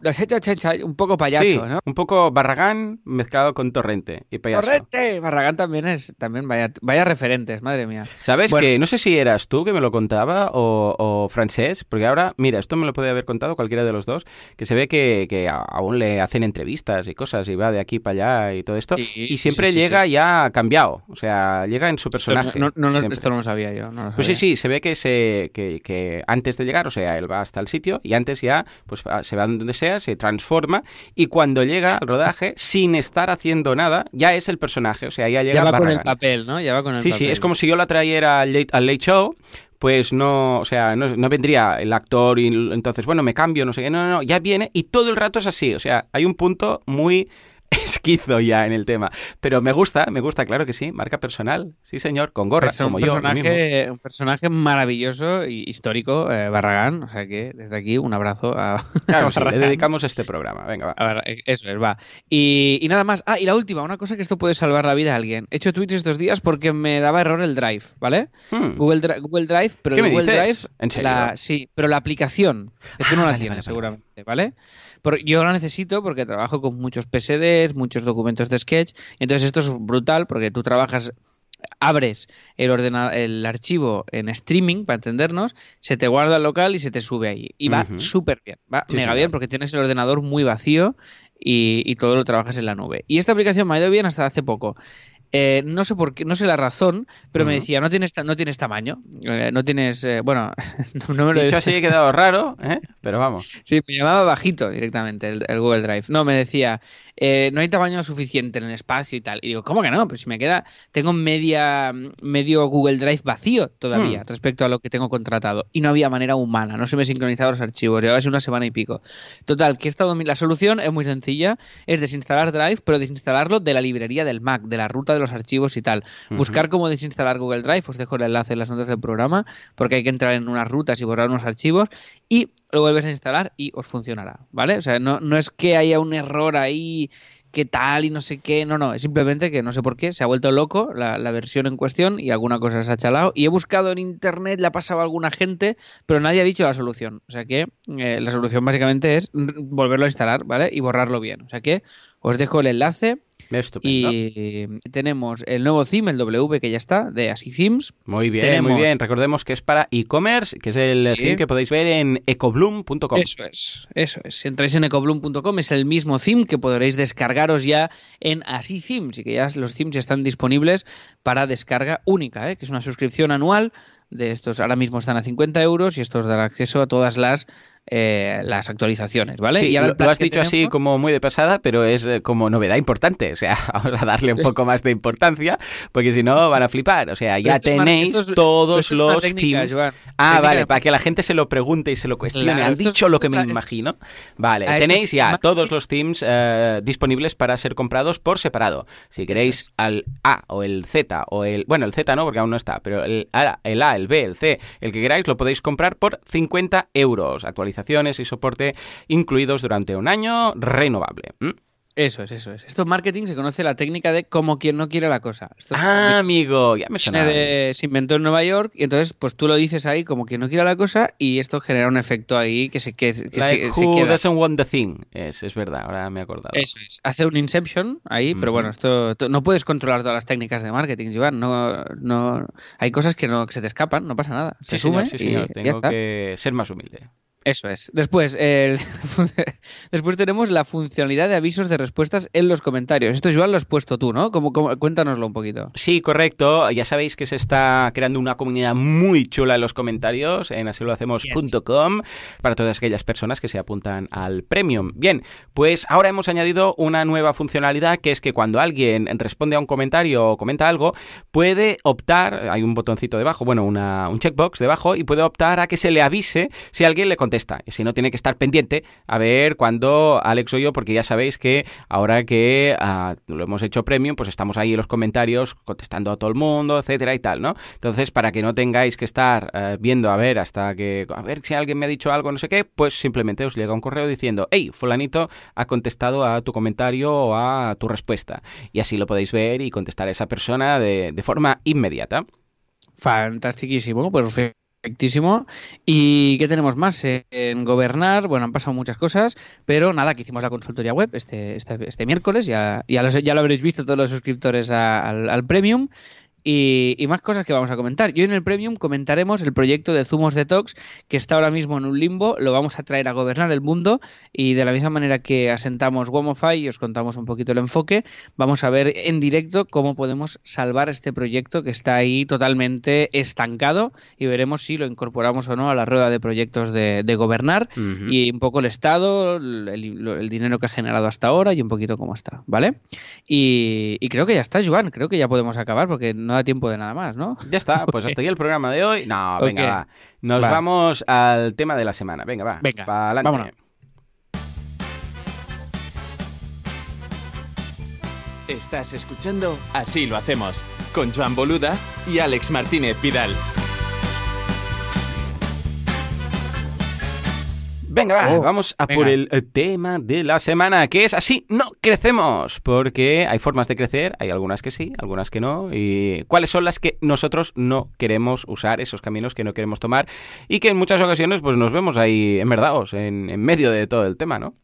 un poco payacho, Sí, ¿no? un poco Barragán mezclado con Torrente y payaso. Torrente, Barragán también es, también vaya, vaya referentes, madre mía. ¿Sabes Bueno. que no sé si eras tú que me lo contaba o, o Francés? Porque ahora, mira, esto me lo puede haber contado cualquiera de los dos, que se ve que, aún le hacen entrevistas y cosas y va de aquí para allá y todo esto. Sí, y siempre sí, sí, llega ya cambiado, o sea, llega en su Esto personaje. no, no, no, siempre. esto no lo sabía yo. no lo Pues sí, sí, se ve que, se, que, que antes de llegar, o sea, él va hasta el sitio y antes ya pues se va donde sea, se transforma y cuando llega al rodaje, sin estar haciendo nada, ya es el personaje, o sea, ya llega Ya va con el papel, ¿no? Ya va con el Sí, papel. sí, es como si yo la trayera al late, al late show, pues no, o sea, no, no vendría el actor y entonces, bueno, me cambio, no sé qué, no, no, no, ya viene y todo el rato es así, o sea, hay un punto muy esquizo ya en el tema, pero me gusta, me gusta, claro que sí, marca personal, sí señor, con gorra, Es un como yo. mismo. personaje, un personaje maravilloso y histórico, eh, Barragán. O sea que desde aquí un abrazo a, Claro, a sí, le dedicamos este programa, venga, va. A ver, eh, eso es, va. Y, y nada más. Ah, y la última, una cosa que esto puede salvar la vida a alguien. He hecho tweets estos días porque me daba error el Drive, ¿vale? Hmm. Google, Dri- Google Drive, pero ¿Qué el me Google dices? Drive. ¿En serio? La, sí, pero la aplicación. Es que Ah, no la vale, vale. seguramente, ¿vale? Yo la necesito porque trabajo con muchos PSDs, muchos documentos de Sketch. Entonces esto es brutal porque tú trabajas abres el, ordena el archivo en streaming, para entendernos, se te guarda el local y se te sube ahí. Y va súper bien, va Sí, mega bien porque tienes el ordenador muy vacío y, y todo lo trabajas en la nube. Y esta aplicación me ha ido bien hasta hace poco. Eh, no sé por qué, no sé la razón, pero me decía, no tienes, no tienes tamaño, eh, no tienes, eh, bueno, no, me lo Dicho así he quedado raro, ¿eh? Pero vamos. Sí, me llamaba bajito directamente el, el Google Drive. No, me decía, eh, no hay tamaño suficiente en el espacio y tal. Y digo, ¿cómo que no? Pues si me queda, tengo media, medio Google Drive vacío todavía Hmm. respecto a lo que tengo contratado. Y no había manera humana, no se me sincronizaban los archivos, llevaba así una semana y pico. Total, que he estado, la solución es muy sencilla, es desinstalar Drive, pero desinstalarlo de la librería del Mac, de la ruta de los archivos y tal. Buscar cómo desinstalar Google Drive, os dejo el enlace en las notas del programa, porque hay que entrar en unas rutas y borrar unos archivos y lo vuelves a instalar y os funcionará, ¿vale? O sea, no, no es que haya un error ahí que tal y no sé qué, no, no, es simplemente que no sé por qué, se ha vuelto loco la, la versión en cuestión y alguna cosa se ha chalado. Y he buscado en internet, le ha pasado a alguna gente, pero nadie ha dicho la solución, o sea que eh, la solución básicamente es volverlo a instalar, ¿vale? Y borrarlo bien, o sea que os dejo el enlace Estupendo. y tenemos el nuevo theme, el W que ya está, de Así Themes, Muy bien, tenemos- muy bien. Recordemos que es para e-commerce, que es el Sí. theme que podéis ver en ecobloom.com. Eso es, eso es. Si entráis en ecobloom.com es el mismo theme que podréis descargaros ya en Así Themes y que ya los themes ya están disponibles para descarga única, ¿eh? que es una suscripción anual de estos. Ahora mismo están a 50 euros y estos dan acceso a todas las eh, las actualizaciones, ¿vale? Sí, y ahora lo, has dicho así como muy de pasada, pero es eh, como novedad importante. O sea, vamos a darle un poco más de importancia, porque si no van a flipar. O sea, ya tenéis es- todos es los técnica, themes. Joan. Ah, Técnica vale, de- para que la gente se lo pregunte y se lo cuestione. Claro, Han es- dicho lo que me imagino. Vale, tenéis ya todos los themes eh, disponibles para ser comprados por separado. Si queréis al A o el Z o el... Bueno, el Z no, porque aún no está, pero el A, el A, el B, el C, el que queráis, lo podéis comprar por 50 euros. Actualizaciones y soporte incluidos durante un año renovable. ¿Mm? Eso es, eso es. Esto en marketing se conoce la técnica de como quien no quiere la cosa. Esto es- Ah, amigo, ya me suena. de- se inventó en Nueva York y entonces pues tú lo dices ahí como que no quiera la cosa y esto genera un efecto ahí que se, que, que Like se, se who queda. doesn't want the thing. Es, es verdad, ahora me he acordado. Eso es. Hace un Inception ahí, pero bueno, esto no puedes controlar todas las técnicas de marketing, Joan. No, no, hay cosas que no que se te escapan, no pasa nada. Se Sí, señor, asume sí, y señor. ya Tengo está. que ser más humilde. Eso es. Después, el- después tenemos la funcionalidad de avisos de respuestas en los comentarios. Esto, Joan, lo has puesto tú, ¿no? Como, como- cuéntanoslo un poquito. Sí, correcto. Ya sabéis que se está creando una comunidad muy chula en los comentarios en asilohacemos.com para todas aquellas personas que se apuntan al premium. Bien, pues ahora hemos añadido una nueva funcionalidad que es que cuando alguien responde a un comentario o comenta algo, puede optar, hay un botoncito debajo, bueno, una, un checkbox debajo, y puede optar a que se le avise si alguien le contesta. Y si no, tiene que estar pendiente a ver cuando Alex o yo, porque ya sabéis que ahora que ah, lo hemos hecho premium, pues estamos ahí en los comentarios contestando a todo el mundo, etcétera y tal, ¿no? Entonces, para que no tengáis que estar eh, viendo a ver hasta que, a ver si alguien me ha dicho algo, no sé qué, pues simplemente os llega un correo diciendo, hey, fulanito ha contestado a tu comentario o a tu respuesta. Y así lo podéis ver y contestar a esa persona de, forma inmediata. Fantastiquísimo, perfectísimo. ¿Y qué tenemos más? En gobernar, bueno, han pasado muchas cosas, pero nada, que hicimos la consultoría web este, este, este miércoles, ya, ya, lo, ya lo habréis visto todos los suscriptores al Premium. Y, y más cosas que vamos a comentar. Yo en el Premium comentaremos el proyecto de Zumos Detox, que está ahora mismo en un limbo, lo vamos a traer a gobernar el mundo y de la misma manera que asentamos Womofy y os contamos un poquito el enfoque, vamos a ver en directo cómo podemos salvar este proyecto que está ahí totalmente estancado y veremos si lo incorporamos o no a la rueda de proyectos de, de gobernar y un poco el estado, el dinero que ha generado hasta ahora y un poquito cómo está, ¿vale? Y, y creo que ya está, Joan, creo que ya podemos acabar porque no da tiempo de nada más, ¿no? Ya está, pues hasta aquí el programa de hoy. No, venga, va. Nos Va. vamos al tema de la semana. Venga, va. Venga, adelante. vámonos. Estás escuchando Así lo hacemos con Joan Boluda y Alex Martínez Vidal. Venga, va, Oh, vamos a venga. por el tema de la semana, que es así, no crecemos, porque hay formas de crecer, hay algunas que sí, algunas que no, y cuáles son las que nosotros no queremos usar, esos caminos que no queremos tomar, y que en muchas ocasiones pues nos vemos ahí enverdados, en, en medio de todo el tema, ¿no?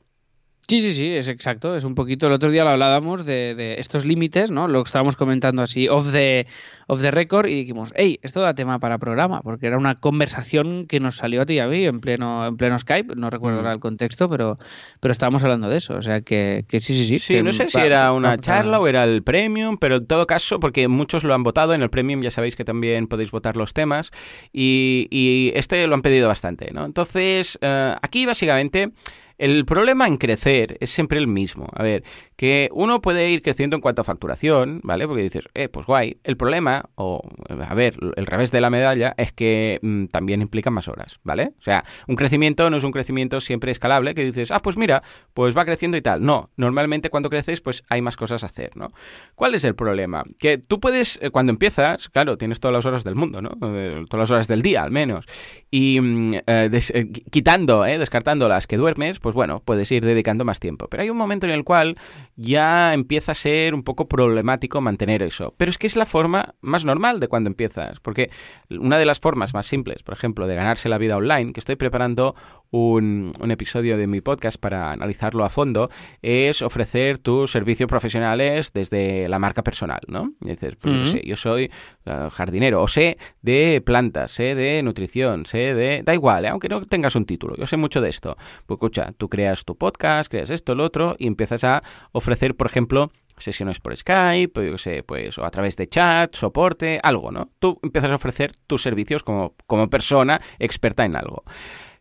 Sí, sí, sí, es exacto. Es un poquito. El otro día lo hablábamos de, de estos límites, ¿no? Lo estábamos comentando así off the, off the record y dijimos, hey, esto da tema para programa, porque era una conversación que nos salió a ti y a mí en pleno, en pleno Skype. No recuerdo Mm. ahora el contexto, pero, pero estábamos hablando de eso. O sea que, que sí, sí, sí. Sí, que no sé si era una a- charla o era el premium, pero en todo caso, porque muchos lo han votado, en el premium ya sabéis que también podéis votar los temas, y, y este lo han pedido bastante, ¿no? Entonces, eh, aquí básicamente... El problema en crecer es siempre el mismo. A ver, que uno puede ir creciendo en cuanto a facturación, ¿vale? Porque dices, eh, pues guay. El problema, o a ver, el revés de la medalla es que mm, también implica más horas, ¿vale? O sea, un crecimiento no es un crecimiento siempre escalable, que dices, ah, pues mira, pues va creciendo y tal. No, normalmente cuando creces, pues hay más cosas a hacer, ¿no? ¿Cuál es el problema? Que tú puedes, eh, cuando empiezas, claro, tienes todas las horas del mundo, ¿no? Eh, todas las horas del día, al menos. Y mm, eh, des- eh, qui- quitando, eh, descartando las que duermes, pues bueno, puedes ir dedicando más tiempo. Pero hay un momento en el cual ya empieza a ser un poco problemático mantener eso. Pero es que es la forma más normal de cuando empiezas. Porque una de las formas más simples, por ejemplo, de ganarse la vida online, que estoy preparando un, un episodio de mi podcast para analizarlo a fondo, es ofrecer tus servicios profesionales desde la marca personal, ¿no? Y dices, pues yo sé, yo soy eh, jardinero, o sé de plantas, sé de nutrición, sé de... Da igual, ¿eh? aunque no tengas un título, yo sé mucho de esto. Pues escucha, tú creas tu podcast, creas esto, lo otro, y empiezas a ofrecer, por ejemplo, sesiones por Skype, o yo sé, pues, o a través de chat, soporte, algo, ¿no? Tú empiezas a ofrecer tus servicios como, como persona experta en algo.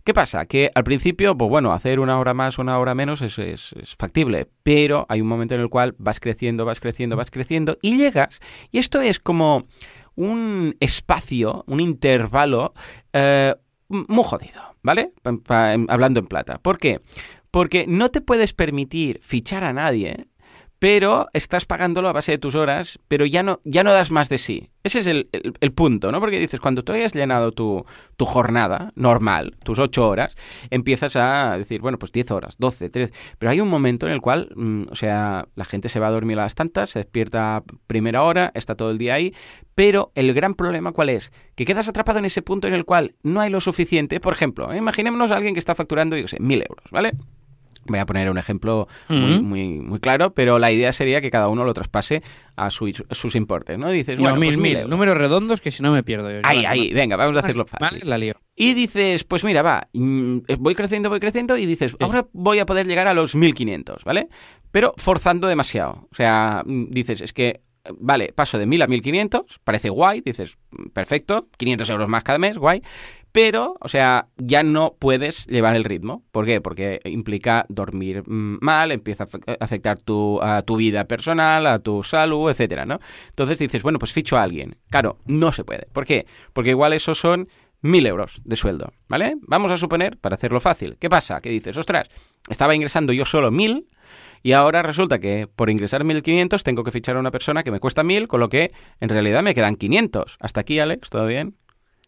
¿Qué pasa? Que al principio, pues bueno, hacer una hora más una hora menos es, es- es factible, pero hay un momento en el cual vas creciendo, vas creciendo, vas creciendo y llegas, y esto es como un espacio, un intervalo eh, muy jodido, ¿vale? Hablando en plata. ¿Por qué? Porque no te puedes permitir fichar a nadie pero estás pagándolo a base de tus horas, pero ya no, ya no das más de sí. Ese es el, el- punto, ¿no? Porque dices, cuando tú hayas llenado tu, tu jornada normal, tus ocho horas, empiezas a decir, bueno, pues 10 horas, 12, 13, pero hay un momento en el cual, mm, o sea, la gente se va a dormir a las tantas, se despierta a primera hora, está todo el día ahí, pero el gran problema cuál es? Que quedas atrapado en ese punto en el cual no hay lo suficiente, por ejemplo, imaginémonos a alguien que está facturando, yo sé, mil euros, ¿vale? Voy a poner un ejemplo muy, muy, muy claro, pero la idea sería que cada uno lo traspase a su- sus importes, ¿no? Dices, No, bueno, mil, pues mil. Números redondos que si no me pierdo yo. Ahí, Vale, ahí, vale. venga, vamos a hacerlo Vale, fácil. la lío. Y dices, pues mira, va, mm, voy creciendo, voy creciendo, y dices, ahora voy a poder llegar a los 1500, ¿vale? Pero forzando demasiado. O sea, mm, dices, es que, vale, paso de 1000 a 1500, parece guay, dices, mm, perfecto, 500 euros más cada mes, guay. Pero, o sea, ya no puedes llevar el ritmo. ¿Por qué? Porque implica dormir mm, mal, empieza a a afectar tu, a tu vida personal, a tu salud, etcétera, ¿no? Entonces dices, bueno, pues ficho a alguien. Claro, no se puede. ¿Por qué? Porque igual esos son mil euros de sueldo, ¿vale? Vamos a suponer, para hacerlo fácil, ¿qué pasa? Que dices, ostras, estaba ingresando yo solo mil y ahora resulta que por ingresar 1500 tengo que fichar a una persona que me cuesta mil, con lo que en realidad me quedan 500. Hasta aquí, Alex, ¿todo bien?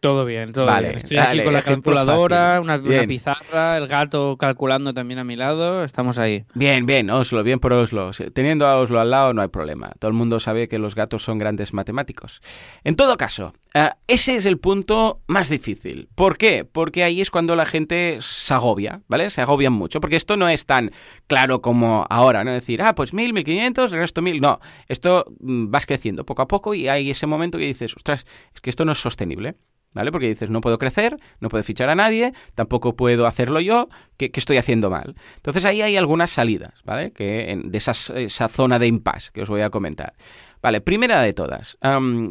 Todo bien, todo Vale, bien. Estoy dale, aquí con la calculadora, una, una pizarra, el gato calculando también a mi lado. Estamos ahí. Bien, bien, Oslo, bien por Oslo. Teniendo a Oslo al lado no hay problema. Todo el mundo sabe que los gatos son grandes matemáticos. En todo caso, eh, ese es el punto más difícil. ¿Por qué? Porque ahí es cuando la gente se agobia, ¿vale? Se agobian mucho. Porque esto no es tan claro como ahora, ¿no? Decir, ah, pues mil, mil quinientos, el resto mil. No, esto mm, vas creciendo poco a poco y hay ese momento que dices, ostras, es que esto no es sostenible. ¿Vale? Porque dices, no puedo crecer, no puedo fichar a nadie, tampoco puedo hacerlo yo, ¿qué, qué estoy haciendo mal? Entonces ahí hay algunas salidas, ¿vale? Que en- de esas- esa zona de impasse que os voy a comentar. Vale, primera de todas,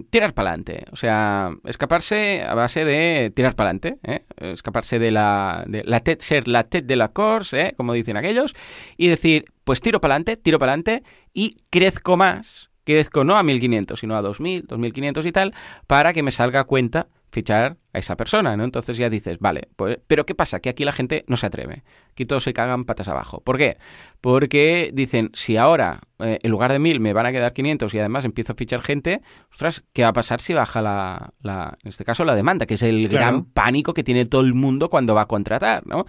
tirar para adelante. O sea, escaparse a base de tirar para adelante, ¿eh? escaparse de la, de la tête, ser la tête de la course, ¿eh? como dicen aquellos, y decir, pues tiro para adelante, tiro para adelante y crezco más, crezco no a 1500, sino a 2000, 2500 y tal, para que me salga cuenta fichar a esa persona, ¿no? Entonces ya dices, vale, pues, pero ¿qué pasa? Que aquí la gente no se atreve. Aquí todos se cagan patas abajo. ¿Por qué? Porque dicen, si ahora eh, en lugar de 1000 me van a quedar 500 y además empiezo a fichar gente, ostras, ¿qué va a pasar si baja la, la en este caso la demanda? Que es el Claro. gran pánico que tiene todo el mundo cuando va a contratar, ¿no?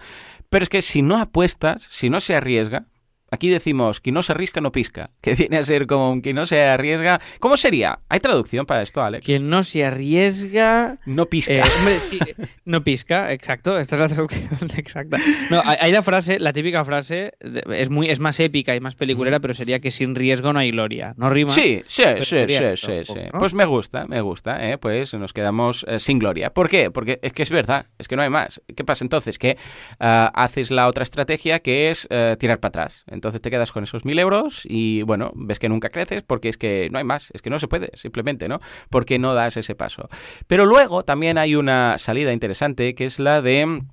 Pero es que si no apuestas, si no se arriesga, Aquí decimos, quien no se arriesga no pisca, que viene a ser como quien no se arriesga. ¿Cómo sería? ¿Hay traducción para esto, Alex? Quien no se arriesga... No pisca. Eh, hombre, sí, no pisca, exacto, esta es la traducción exacta. No, hay, la frase, la típica frase, es muy es más épica y más peliculera, pero sería que sin riesgo no hay gloria. ¿No rima? Sí, sí, sí, sí, esto sí, sí. Pues me gusta, me gusta, ¿eh? Pues nos quedamos eh, sin gloria. ¿Por qué? Porque es que es verdad, es que no hay más. ¿Qué pasa entonces? Que ah, haces la otra estrategia que es eh, tirar para atrás. Entonces te quedas con esos mil euros y, bueno, ves que nunca creces porque es que no hay más, es que no se puede, simplemente, ¿no? Porque no das ese paso. Pero luego también hay una salida interesante que es la de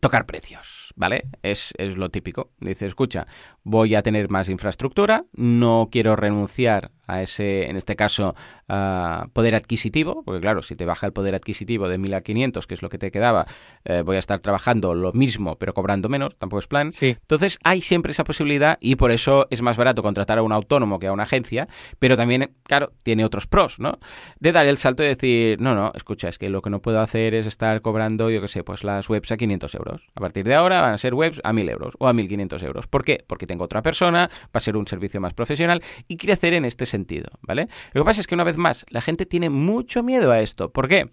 tocar precios, ¿vale? Es, es lo típico. Dice, escucha, voy a tener más infraestructura, no quiero renunciar a ese, en este caso, ah, poder adquisitivo, porque claro, si te baja el poder adquisitivo de 1.000 a 500, que es lo que te quedaba, eh, voy a estar trabajando lo mismo, pero cobrando menos, tampoco es plan. Sí. Entonces hay siempre esa posibilidad y por eso es más barato contratar a un autónomo que a una agencia, pero también, claro, tiene otros pros, ¿no? De dar el salto y decir, no, no, escucha, es que lo que no puedo hacer es estar cobrando, yo qué sé, pues las webs a 500 euros. A partir de ahora a ser webs a 1000 euros o a 1500 euros. ¿Por qué? Porque tengo otra persona, va a ser un servicio más profesional y crecer en este sentido, ¿vale? Lo que pasa es que una vez más, la gente tiene mucho miedo a esto. ¿Por qué?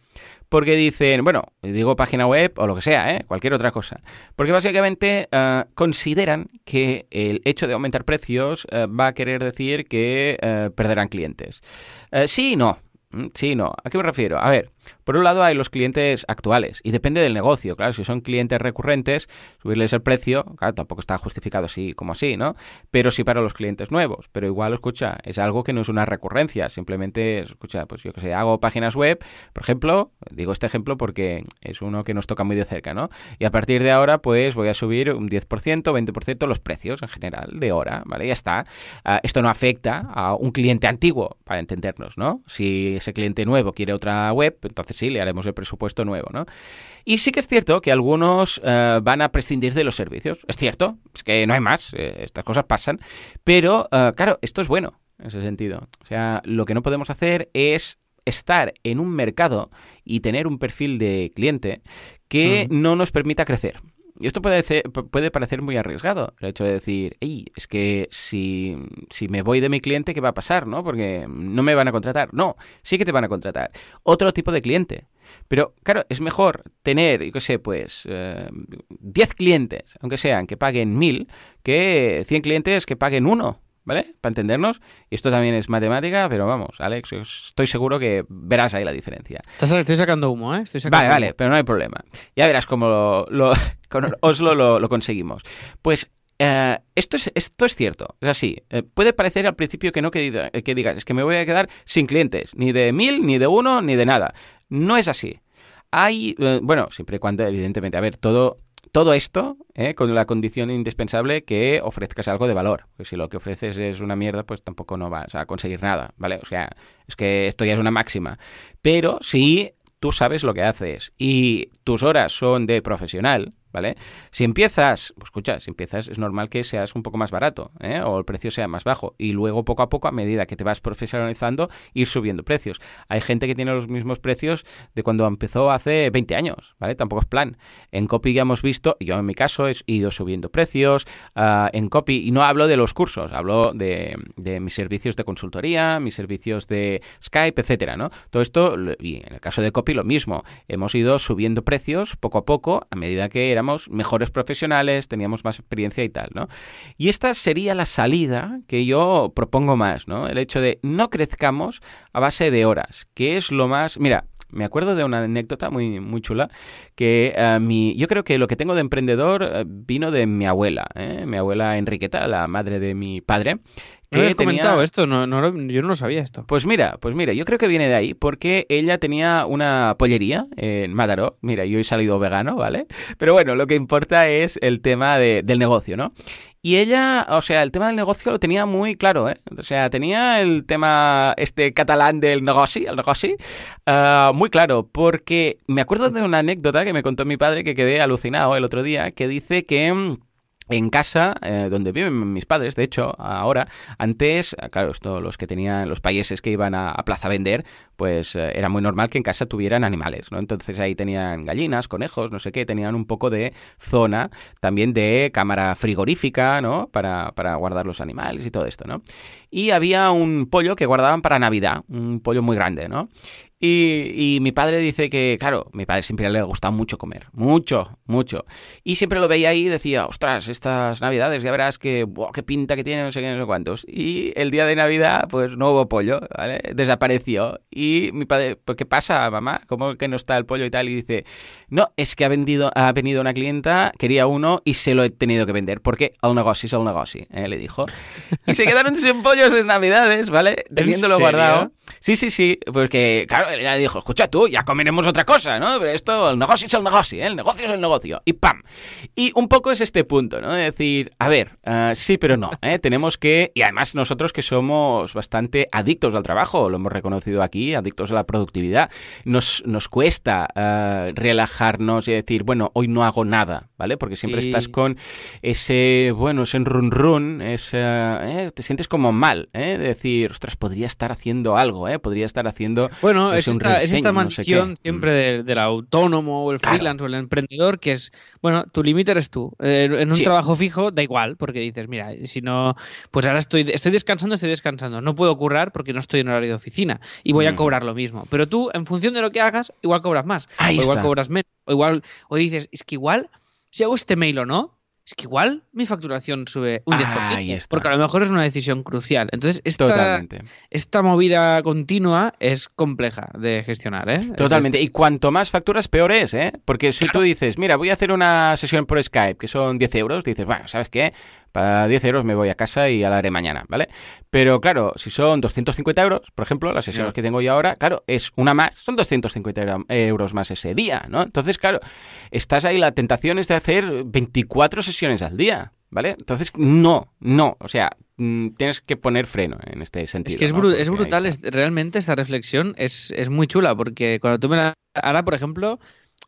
Porque dicen, bueno, digo página web o lo que sea, ¿eh? cualquier otra cosa. Porque básicamente eh, consideran que el hecho de aumentar precios eh, va a querer decir que perderán clientes. Sí y no. Mm, Sí, no. ¿A qué me refiero? A ver, por un lado hay los clientes actuales y depende del negocio. Claro, si son clientes recurrentes, subirles el precio, claro, tampoco está justificado así como así, ¿no? Pero sí para los clientes nuevos. Pero igual, escucha, es algo que no es una recurrencia. Simplemente, escucha, pues yo que sé, hago páginas web, por ejemplo, digo este ejemplo porque es uno que nos toca muy de cerca, ¿no? Y a partir de ahora, pues voy a subir un 10%, 20% los precios en general de hora, ¿vale? Ya está. Ah, esto no afecta a un cliente antiguo, para entendernos, ¿no? Si ese cliente nuevo quiere otra web, entonces sí, le haremos el presupuesto nuevo, ¿no? Y sí que es cierto que algunos eh, van a prescindir de los servicios. Es cierto, es que no hay más, eh, estas cosas pasan. Pero, eh, claro, esto es bueno en ese sentido. O sea, lo que no podemos hacer es estar en un mercado y tener un perfil de cliente que no nos permita crecer. Y esto puede, parecer muy arriesgado, el hecho de decir, "Ey, es que si, si me voy de mi cliente, ¿qué va a pasar? ¿no? Porque no me van a contratar. No, sí que te van a contratar. Otro tipo de cliente. Pero claro, es mejor tener, yo qué sé, pues eh, 10 clientes, aunque sean que paguen 1000, que 100 clientes que paguen uno. ¿Vale? Para entendernos. Y esto también es matemática, pero vamos, Alex, estoy seguro que verás ahí la diferencia. Estoy sacando humo, ¿eh? Estoy sacando Vale, vale, humo. pero no hay problema. Ya verás cómo lo, lo- con Oslo lo, lo conseguimos. Pues eh, esto, es, esto es cierto, es así. Eh, puede parecer al principio que no que, diga- que digas, es que me voy a quedar sin clientes, ni de mil, ni de uno, ni de nada. No es así. Hay, eh, bueno, siempre y cuando, evidentemente, a ver, todo, todo esto eh, con la condición indispensable que ofrezcas algo de valor. Pues si lo que ofreces es una mierda, pues tampoco no vas a conseguir nada, ¿vale? O sea, es que esto ya es una máxima. Pero si tú sabes lo que haces y tus horas son de profesional, Si empiezas, pues escucha, si empiezas es normal que seas un poco más barato, ¿eh? O el precio sea más bajo y luego poco a poco, a medida que te vas profesionalizando, ir subiendo precios. Hay gente que tiene los mismos precios de cuando empezó hace 20 años, ¿vale? Tampoco es plan. En Copy ya hemos visto, yo en mi caso he ido subiendo precios, ah, en Copy, y no hablo de los cursos, hablo de, de mis servicios de consultoría, mis servicios de Skype, etcétera, ¿no? Todo esto, y en el caso de Copy lo mismo, hemos ido subiendo precios poco a poco a medida que éramos mejores profesionales, teníamos más experiencia y tal, ¿no? Y esta sería la salida que yo propongo más, ¿no? El hecho de no crezcamos a base de horas, que es lo más... Mira, me acuerdo de una anécdota muy, muy chula que eh, mi, yo creo que lo que tengo de emprendedor eh, vino de mi abuela, ¿eh? mi abuela Enriqueta, la madre de mi padre. ¿No Que habías tenía- comentado esto? No, yo no lo sabía esto. Pues mira, pues mira, yo creo que viene de ahí, porque ella tenía una pollería en Mataró. Mira, yo he salido vegano, ¿vale? Pero bueno, lo que importa es el tema de- del negocio, ¿no? Y ella, o sea, el tema del negocio lo tenía muy claro, ¿eh? O sea, tenía el tema este catalán del negocio, el negocio, ah, muy claro, porque me acuerdo de una anécdota que me contó mi padre que quedé alucinado el otro día, que dice que... en casa, eh, donde viven mis padres, de hecho, ahora, antes, claro, esto, los que tenían, los países que iban a, plaza vender, pues eh, era muy normal que en casa tuvieran animales, ¿no? Entonces ahí tenían gallinas, conejos, no sé qué, tenían un poco de zona también de cámara frigorífica, ¿no? Para, para guardar los animales y todo esto, ¿no? Y había un pollo que guardaban para Navidad, un pollo muy grande, ¿no? Y, mi padre dice que, claro, mi padre siempre le ha gustado mucho comer, mucho, mucho. Y siempre lo veía ahí y decía, ostras, estas navidades, ya verás que, qué pinta que tiene, no sé qué, no sé cuántos. Y el día de Navidad, pues no hubo pollo, ¿vale? Desapareció. Y mi padre, ¿por qué pasa, mamá? ¿Cómo que no está el pollo y tal? Y dice, no, es que ha, vendido, ha venido una clienta, quería uno y se lo he tenido que vender, porque a un negocio es a un negocio, ¿eh? le dijo. Y se quedaron sin pollos en navidades, ¿vale? Teniéndolo guardado. Sí, sí, sí, porque, claro, ella dijo, escucha tú, ya comeremos otra cosa, ¿no? Pero esto, el negocio es el negocio, ¿eh? el negocio es el negocio. Y ¡pam! Y un poco es este punto, ¿no? De decir, a ver, eh, sí, pero no, ¿eh? Tenemos que, y además nosotros que somos bastante adictos al trabajo, lo hemos reconocido aquí, adictos a la productividad, nos, nos cuesta uh, relajarnos y decir, bueno, hoy no hago nada, ¿vale? Porque siempre estás con ese, bueno, ese run run, ese, eh, te sientes como mal, ¿eh? De decir, ostras, podría estar haciendo algo, ¿eh? Podría estar haciendo... Bueno, es, esta, es esta mansión siempre mm. del autónomo o el freelance o el emprendedor que es, bueno, tu límite eres tú. Eh, en un trabajo fijo da igual, porque dices, mira, si no, pues ahora estoy, estoy descansando, estoy descansando. No puedo currar porque no estoy en horario de oficina y voy a mm. cobrar lo mismo. Pero tú, en función de lo que hagas, igual cobras más. o igual cobras menos. O igual, o dices, es que igual, si hago este mail o no, es que igual mi facturación sube un 10%, porque a lo mejor es una decisión crucial. Entonces, esta, esta movida continua es compleja de gestionar, ¿eh? Totalmente. Y cuanto más facturas, peor es, ¿eh? Porque si tú dices, mira, voy a hacer una sesión por Skype, que son 10 euros, dices, bueno, ¿sabes qué? Para 10 euros me voy a casa y ya la haré mañana, ¿vale? Pero claro, si son 250 euros, por ejemplo, las sesiones que tengo yo ahora, claro, es una más, son 250 euros más ese día, ¿no? Entonces, claro, estás ahí, la tentación es de hacer 24 sesiones al día, ¿vale? Entonces, no, no, o sea, mm, tienes que poner freno en este sentido. Es que es, es brutal, realmente esta reflexión es, es, muy chula, porque cuando tú me la... Ahora, por ejemplo,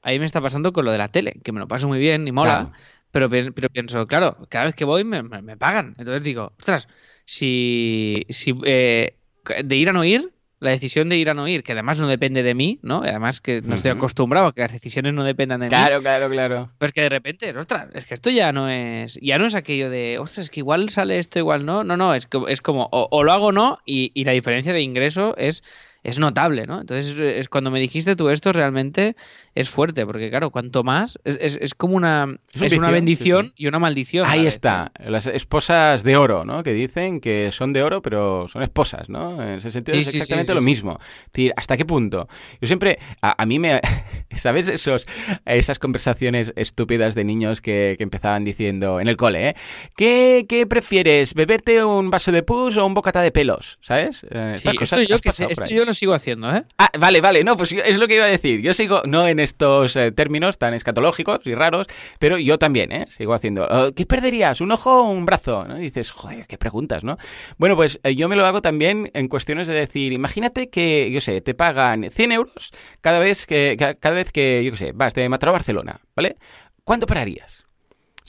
ahí me está pasando con lo de la tele, que me lo paso muy bien y mola. Pero, pero pienso, claro, cada vez que voy me, me, pagan. Entonces digo, ostras, si, si eh, de ir a no ir, la decisión de ir a no ir, que además no depende de mí, ¿no? Además que no estoy acostumbrado a que las decisiones no dependan de claro, mí. Claro, claro, claro. Pues que de repente, ostras, es que esto ya no es, ya no es aquello de, ostras, es que igual sale esto, igual no. No, no, es, es como, o, o lo hago o no, y, y la diferencia de ingreso es es notable, ¿no? Entonces, es, cuando me dijiste tú esto, realmente es fuerte, porque claro, cuanto más, es, es, como una, es, una bendición y una maldición. Ahí está, las esposas de oro, ¿no? Que dicen que son de oro, pero son esposas, ¿no? En ese sentido es exactamente lo mismo. Es decir, ¿hasta qué punto? Yo siempre, a, mí me, ¿sabes esos, esas conversaciones estúpidas de niños que, empezaban diciendo en el cole, ¿eh? ¿Qué, ¿Qué, prefieres, beberte un vaso de pus o un bocata de pelos? ¿Sabes? Eh, cosas, yo, que yo lo sigo haciendo, ¿eh? Ah, vale, vale, no, pues es lo que iba a decir. Yo sigo, no en estos eh, términos tan escatológicos y raros, pero yo también, ¿eh? Sigo haciendo. Oh, ¿Qué perderías? ¿Un ojo o un brazo? ¿no? Dices, joder, qué preguntas, ¿no? Bueno, pues eh, yo me lo hago también en cuestiones de decir, imagínate que, yo sé, te pagan 100 euros cada vez que, cada vez que, yo qué sé, vas de Mataró a Barcelona, ¿vale? ¿Cuánto pararías?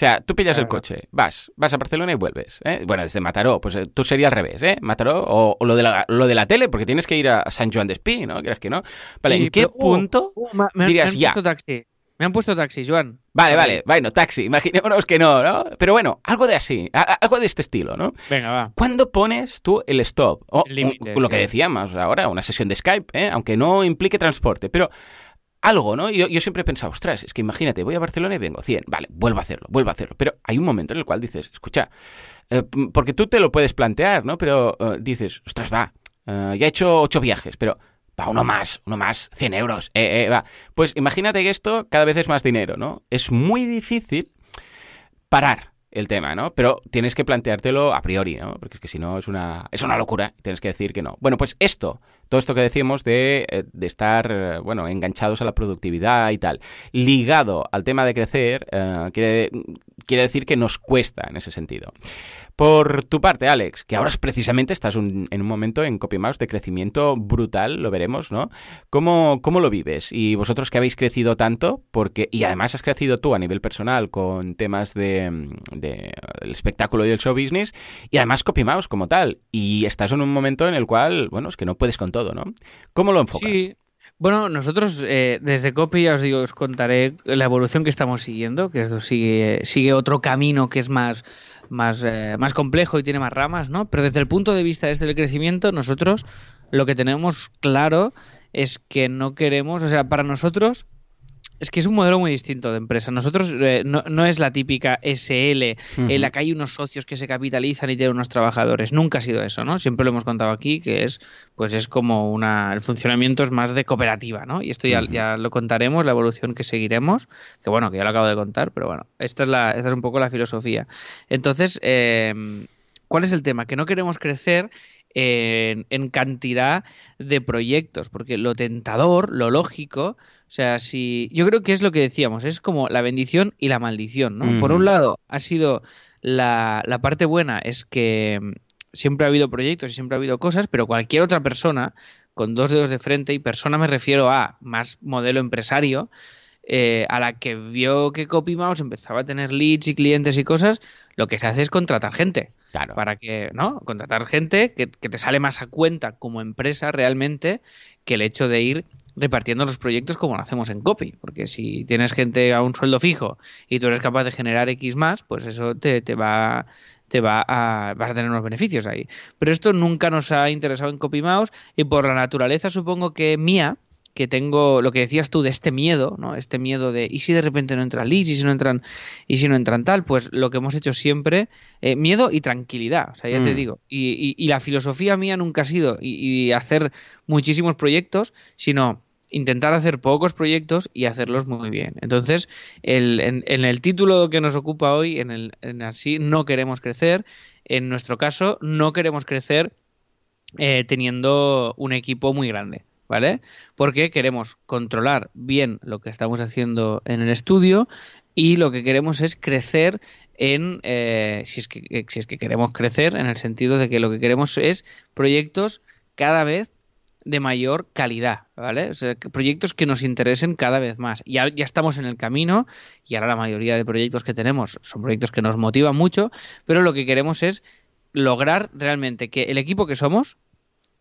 O sea, tú pillas el coche, vas, vas a Barcelona y vuelves. ¿eh? Bueno, desde Mataró, pues eh, tú sería al revés, ¿eh? Mataró o, lo, de la, lo de la tele, porque tienes que ir a San Juan de Espí, ¿no? ¿Crees que no? Vale, ¿en qué uh, punto uh, me, dirías me han Puesto taxi. Me han puesto taxi, Joan. Vale, vale, bueno, taxi, imaginémonos que no, ¿no? Pero bueno, algo de así, algo de este estilo, ¿no? Venga, va. ¿Cuándo pones tú el stop? O, lo que decíamos ahora, una sesión de Skype, ¿eh? Aunque no implique transporte, pero algo, ¿no? Yo, yo siempre he pensado, ostras, es que imagínate, voy a Barcelona y vengo 100, vale, vuelvo a hacerlo, vuelvo a hacerlo. Pero hay un momento en el cual dices, escucha, eh, porque tú te lo puedes plantear, ¿no? Pero eh, dices, ostras, va, eh, ya he hecho ocho viajes, pero va, uno más, uno más, 100 euros, va. Pues imagínate que esto cada vez es más dinero, ¿no? Es muy difícil parar el tema, ¿no? Pero tienes que planteártelo a priori, ¿no? Porque es que si no es una, es una locura tienes que decir que no. Bueno, pues esto, todo esto que decíamos de, eh, de estar, eh, bueno, enganchados a la productividad y tal, ligado al tema de crecer, eh, quiere, quiere decir que nos cuesta en ese sentido. Por tu parte, Alex, que ahora precisamente estás en un momento en CopyMouse de crecimiento brutal, lo veremos, ¿no? ¿Cómo, ¿Cómo, lo vives? Y vosotros que habéis crecido tanto, porque y además has crecido tú a nivel personal con temas de, de espectáculo y el show business, y además CopyMouse como tal, y estás en un momento en el cual, bueno, es que no puedes con todo, ¿no? ¿Cómo lo enfocas? Sí. Bueno, nosotros eh, desde Copy ya os digo, os contaré la evolución que estamos siguiendo, que esto sigue, sigue otro camino que es más más, eh, más complejo y tiene más ramas, ¿no? Pero desde el punto de vista desde el crecimiento, nosotros lo que tenemos claro es que no queremos, o sea, para nosotros es que es un modelo muy distinto de empresa. Nosotros eh, no, es la típica SL en la que hay unos socios que se capitalizan y tienen unos trabajadores. Nunca ha sido eso, ¿no? Siempre lo hemos contado aquí, que es, pues es como una. El funcionamiento es más de cooperativa, ¿no? Y esto ya, ya lo contaremos, la evolución que seguiremos, que bueno, que ya lo acabo de contar, pero bueno, esta es la, esta es un poco la filosofía. Entonces, eh, ¿cuál es el tema? Que no queremos crecer en, en, cantidad de proyectos, porque lo tentador, lo lógico, o sea, si yo creo que es lo que decíamos, es como la bendición y la maldición, ¿no? Por un lado, ha sido la, la parte buena es que mm, siempre ha habido proyectos y siempre ha habido cosas, pero cualquier otra persona con dos dedos de frente, y persona me refiero a más modelo empresario, eh, a la que vio que CopyMouse empezaba a tener leads y clientes y cosas, lo que se hace es contratar gente. Claro. Para que, ¿no? Contratar gente que, que, te sale más a cuenta como empresa realmente que el hecho de ir repartiendo los proyectos como lo hacemos en Copy, porque si tienes gente a un sueldo fijo y tú eres capaz de generar X más, pues eso te, te va te va a, vas a tener unos beneficios ahí. Pero esto nunca nos ha interesado en CopyMouse y por la naturaleza supongo que mía, que tengo lo que decías tú de este miedo, ¿no? Este miedo de y si de repente no entran leads y si no entran y si no entran tal, pues lo que hemos hecho siempre eh, miedo y tranquilidad, o sea, ya te Mm. digo. Y, y- y la filosofía mía nunca ha sido y, y hacer muchísimos proyectos, sino intentar hacer pocos proyectos y hacerlos muy bien. Entonces, el- en, en el título que nos ocupa hoy, en el en así no queremos crecer. En nuestro caso, no queremos crecer eh, teniendo un equipo muy grande, ¿vale? Porque queremos controlar bien lo que estamos haciendo en el estudio y lo que queremos es crecer en, eh, si, es que, eh, si es que queremos crecer, en el sentido de que lo que queremos es proyectos cada vez de mayor calidad, ¿vale? O sea, proyectos que nos interesen cada vez más. Ya, ya estamos en el camino y ahora la mayoría de proyectos que tenemos son proyectos que nos motivan mucho, pero lo que queremos es lograr realmente que el equipo que somos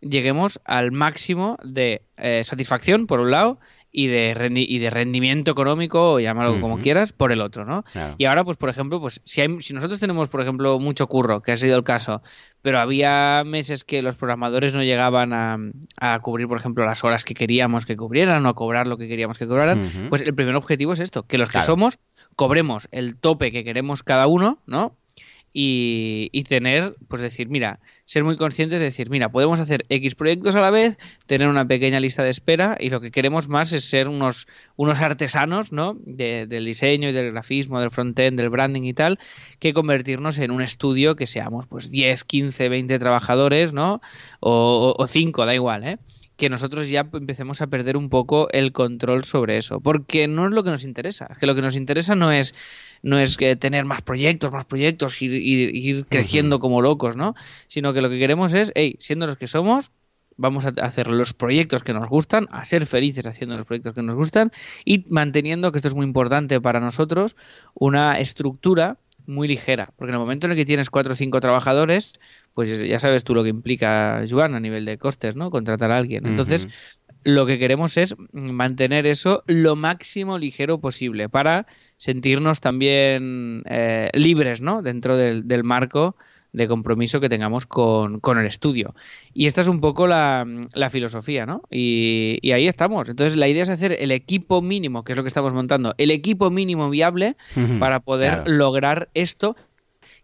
lleguemos al máximo de eh, satisfacción por un lado y de, rendi- y de rendimiento económico o llámalo como Ujú. quieras por el otro, ¿no? Claro. Y ahora, pues, por ejemplo, pues si, hay, si nosotros tenemos, por ejemplo, mucho curro, que ha sido el caso, pero había meses que los programadores no llegaban a, a cubrir, por ejemplo, las horas que queríamos que cubrieran o a cobrar lo que queríamos que cobraran, pues el primer objetivo es esto, que los Claro. que somos cobremos el tope que queremos cada uno, ¿no? Y, y tener, pues decir, mira, ser muy conscientes de decir, mira, podemos hacer X proyectos a la vez, tener una pequeña lista de espera y lo que queremos más es ser unos, unos artesanos, ¿no? De- del diseño y del grafismo, del frontend, del branding y tal, que convertirnos en un estudio que seamos pues 10, 15, 20 trabajadores, ¿no? O, o 5, da igual, ¿eh? Que nosotros ya empecemos a perder un poco el control sobre eso, porque no es lo que nos interesa, es que lo que nos interesa no es no es que tener más proyectos, más proyectos, ir, ir, ir creciendo como locos, ¿no? Sino que lo que queremos es, hey, siendo los que somos, vamos a hacer los proyectos que nos gustan, a ser felices haciendo los proyectos que nos gustan y manteniendo, que esto es muy importante para nosotros, una estructura muy ligera, porque en el momento en el que tienes cuatro o cinco trabajadores, pues ya sabes tú lo que implica, Joan, a nivel de costes, ¿no? Contratar a alguien. Entonces, lo que queremos es mantener eso lo máximo ligero posible para sentirnos también eh, libres, ¿no? Dentro del, del marco de compromiso que tengamos con, con el estudio. Y esta es un poco la, la filosofía, ¿no? Y, y ahí estamos. Entonces, la idea es hacer el equipo mínimo, que es lo que estamos montando, el equipo mínimo viable para poder Claro. lograr esto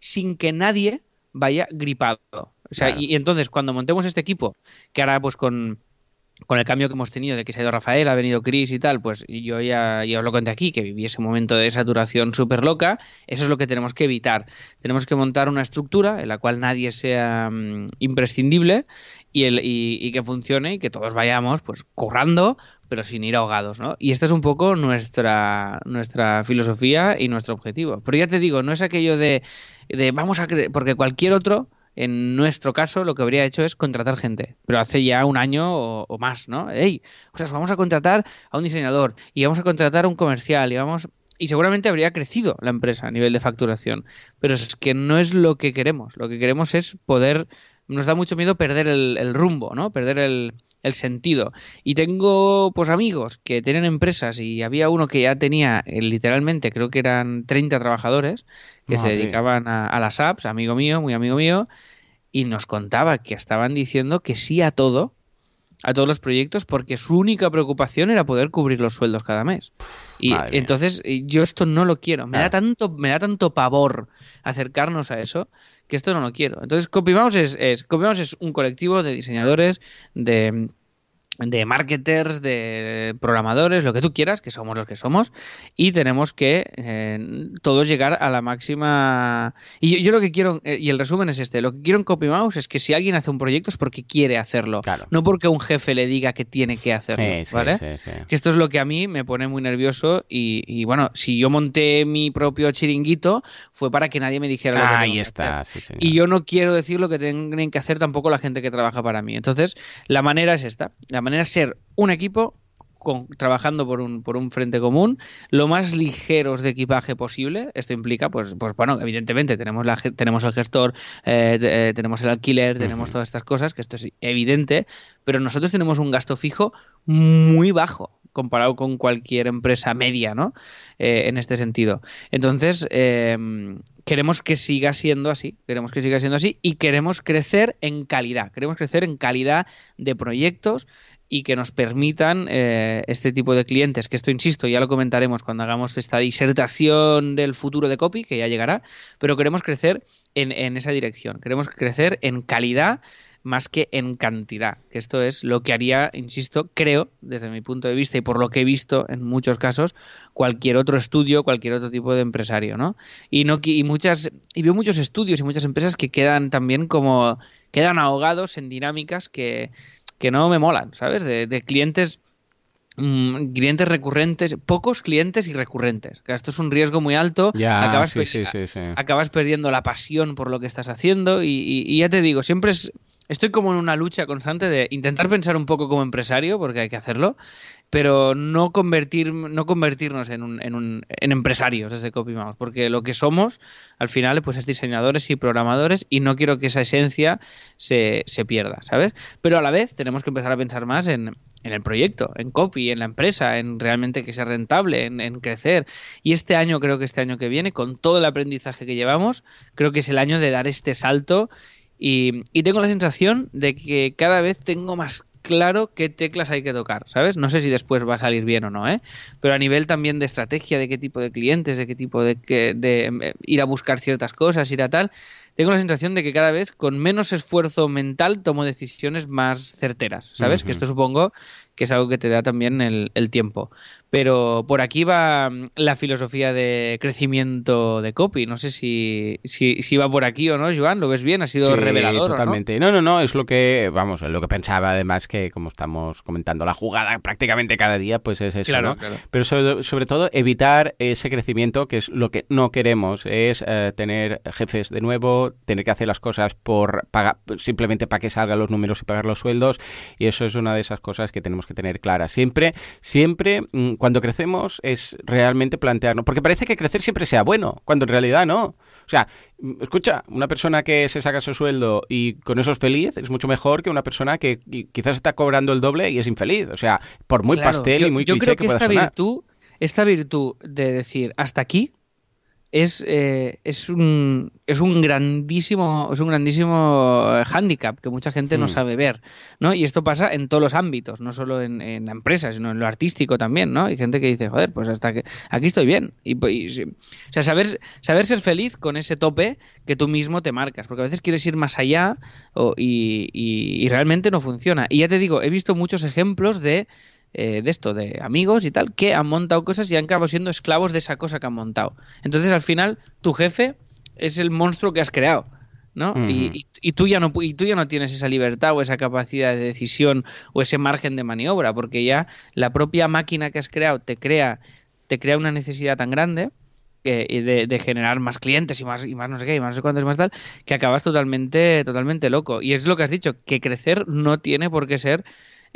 sin que nadie vaya gripado. O sea, Claro. y, y entonces cuando montemos este equipo, que ahora pues con, con el cambio que hemos tenido de que se ha ido Rafael, ha venido Chris y tal, pues yo ya, ya os lo conté aquí, que viví ese momento de saturación súper loca, eso es lo que tenemos que evitar. Tenemos que montar una estructura en la cual nadie sea mm, imprescindible y, el, y, que funcione y que todos vayamos pues currando, pero sin ir ahogados, ¿no? Y esta es un poco nuestra, nuestra filosofía y nuestro objetivo. Pero ya te digo, no es aquello de, de vamos a... Porque cualquier otro en nuestro caso, lo que habría hecho es contratar gente, pero hace ya un año o, más, ¿no? ¡Ey! O sea, vamos a contratar a un diseñador y vamos a contratar a un comercial y vamos. Y seguramente habría crecido la empresa a nivel de facturación. Pero es que no es lo que queremos. Lo que queremos es poder. Nos da mucho miedo perder el, rumbo, ¿no? Perder el, el sentido. Y tengo pues amigos que tienen empresas y había uno que ya tenía eh, literalmente, creo que eran 30 trabajadores que se dedicaban a, las apps, amigo mío, muy amigo mío, y nos contaba que estaban diciendo que sí a todo, a todos los proyectos, porque su única preocupación era poder cubrir los sueldos cada mes. Y entonces yo esto no lo quiero. Me da tanto, me da tanto pavor acercarnos a eso que esto no lo quiero. Entonces, CopyMouse es, es, es un colectivo de diseñadores, de de marketers, de programadores, lo que tú quieras, que somos los que somos, y tenemos que eh, todos llegar a la máxima... Y yo, lo que quiero, eh, y el resumen es este, lo que quiero en CopyMouse es que si alguien hace un proyecto es porque quiere hacerlo, no porque un jefe le diga que tiene que hacerlo, ¿vale? que esto es lo que a mí me pone muy nervioso y, bueno, si yo monté mi propio chiringuito fue para que nadie me dijera lo que Ahí está, Y yo no quiero decir lo que tienen que hacer tampoco la gente que trabaja para mí. Entonces, la manera es esta, la manera es ser un equipo con, trabajando por un, por un frente común, lo más ligeros de equipaje posible. Esto implica, pues, pues bueno, evidentemente tenemos, la, tenemos el gestor, eh, eh, tenemos el alquiler, tenemos todas estas cosas, que esto es evidente, pero nosotros tenemos un gasto fijo muy bajo comparado con cualquier empresa media, ¿no? Eh, en este sentido. Entonces, queremos que siga siendo así, queremos que siga siendo así y queremos crecer en calidad, queremos crecer en calidad de proyectos, y que nos permitan eh, este tipo de clientes, que esto, insisto, ya lo comentaremos cuando hagamos esta disertación del futuro de copy, que ya llegará, pero queremos crecer en, en esa dirección, queremos crecer en calidad más que en cantidad, que esto es lo que haría, insisto, creo, desde mi punto de vista y por lo que he visto en muchos casos, cualquier otro estudio, cualquier otro tipo de empresario, ¿no? Y no y muchas y veo muchos estudios y muchas empresas que quedan también como quedan ahogados en dinámicas que que no me molan, ¿sabes? De, clientes mm, clientes recurrentes, pocos clientes y recurrentes. esto es un riesgo muy alto. acabas, acabas perdiendo la pasión por lo que estás haciendo y, ya te digo, siempre es, estoy como en una lucha constante de intentar pensar un poco como empresario, porque hay que hacerlo, pero no convertir no convertirnos en, un, en, un, en empresarios desde CopyMouse, porque lo que somos al final pues es diseñadores y programadores y no quiero que esa esencia se, se pierda, ¿sabes? Pero a la vez tenemos que empezar a pensar más en, en el proyecto, en copy, en la empresa, en realmente que sea rentable, en, en, crecer. Y este año, creo que este año que viene, con todo el aprendizaje que llevamos, creo que es el año de dar este salto. Y, y tengo la sensación de que cada vez tengo más claro qué teclas hay que tocar, ¿sabes? No sé si después va a salir bien o no, ¿eh? Pero a nivel también de estrategia, de qué tipo de clientes, de qué tipo de, de eh, ir a buscar ciertas cosas, ir a tal, tengo la sensación de que cada vez con menos esfuerzo mental tomo decisiones más certeras, ¿sabes? Que esto supongo que es algo que te da también el, tiempo. Pero por aquí va mm, la filosofía de crecimiento de copy. No sé si, si, va por aquí o no, Joan. ¿Lo ves bien? ¿Ha sido revelador? Totalmente. ¿no? no, no, Es lo que, vamos, lo que pensaba además que, como estamos comentando, la jugada prácticamente cada día, pues es eso, ¿no? Pero sobre, todo evitar ese crecimiento, que es lo que no queremos, es eh, tener jefes de nuevo, tener que hacer las cosas por pagar, simplemente para que salgan los números y pagar los sueldos. Y eso es una de esas cosas que tenemos que tener clara. Siempre, siempre, mm, cuando crecemos es realmente plantearnos, porque parece que crecer siempre sea bueno, cuando en realidad no. O sea, mm, escucha, una persona que se saca su sueldo y con eso es feliz es mucho mejor que una persona que quizás está cobrando el doble y es infeliz. O sea, por muy pastel y muy yo creo que, esta virtud, esta virtud de decir hasta aquí es, eh, es, un, es un grandísimo es un grandísimo hándicap que mucha gente no hmm. sabe ver no y esto pasa en todos los ámbitos no solo en, la empresa sino en lo artístico también no hay gente que dice joder pues hasta que aquí estoy bien y, o sea saber saber ser feliz con ese tope que tú mismo te marcas porque a veces quieres ir más allá y, y realmente no funciona. Y ya te digo he visto muchos ejemplos de eh, de esto, de amigos y tal, que han montado cosas y han acabado siendo esclavos de esa cosa que han montado. Entonces, al final, tu jefe es el monstruo que has creado. ¿no? y, y, tú ya no y tú ya no tienes esa libertad o esa capacidad de decisión o ese margen de maniobra, porque ya la propia máquina que has creado te crea, te crea una necesidad tan grande de, de, generar más clientes y más y más no sé qué y más no sé cuántos más tal que acabas totalmente totalmente loco y es lo que has dicho que crecer no tiene por qué ser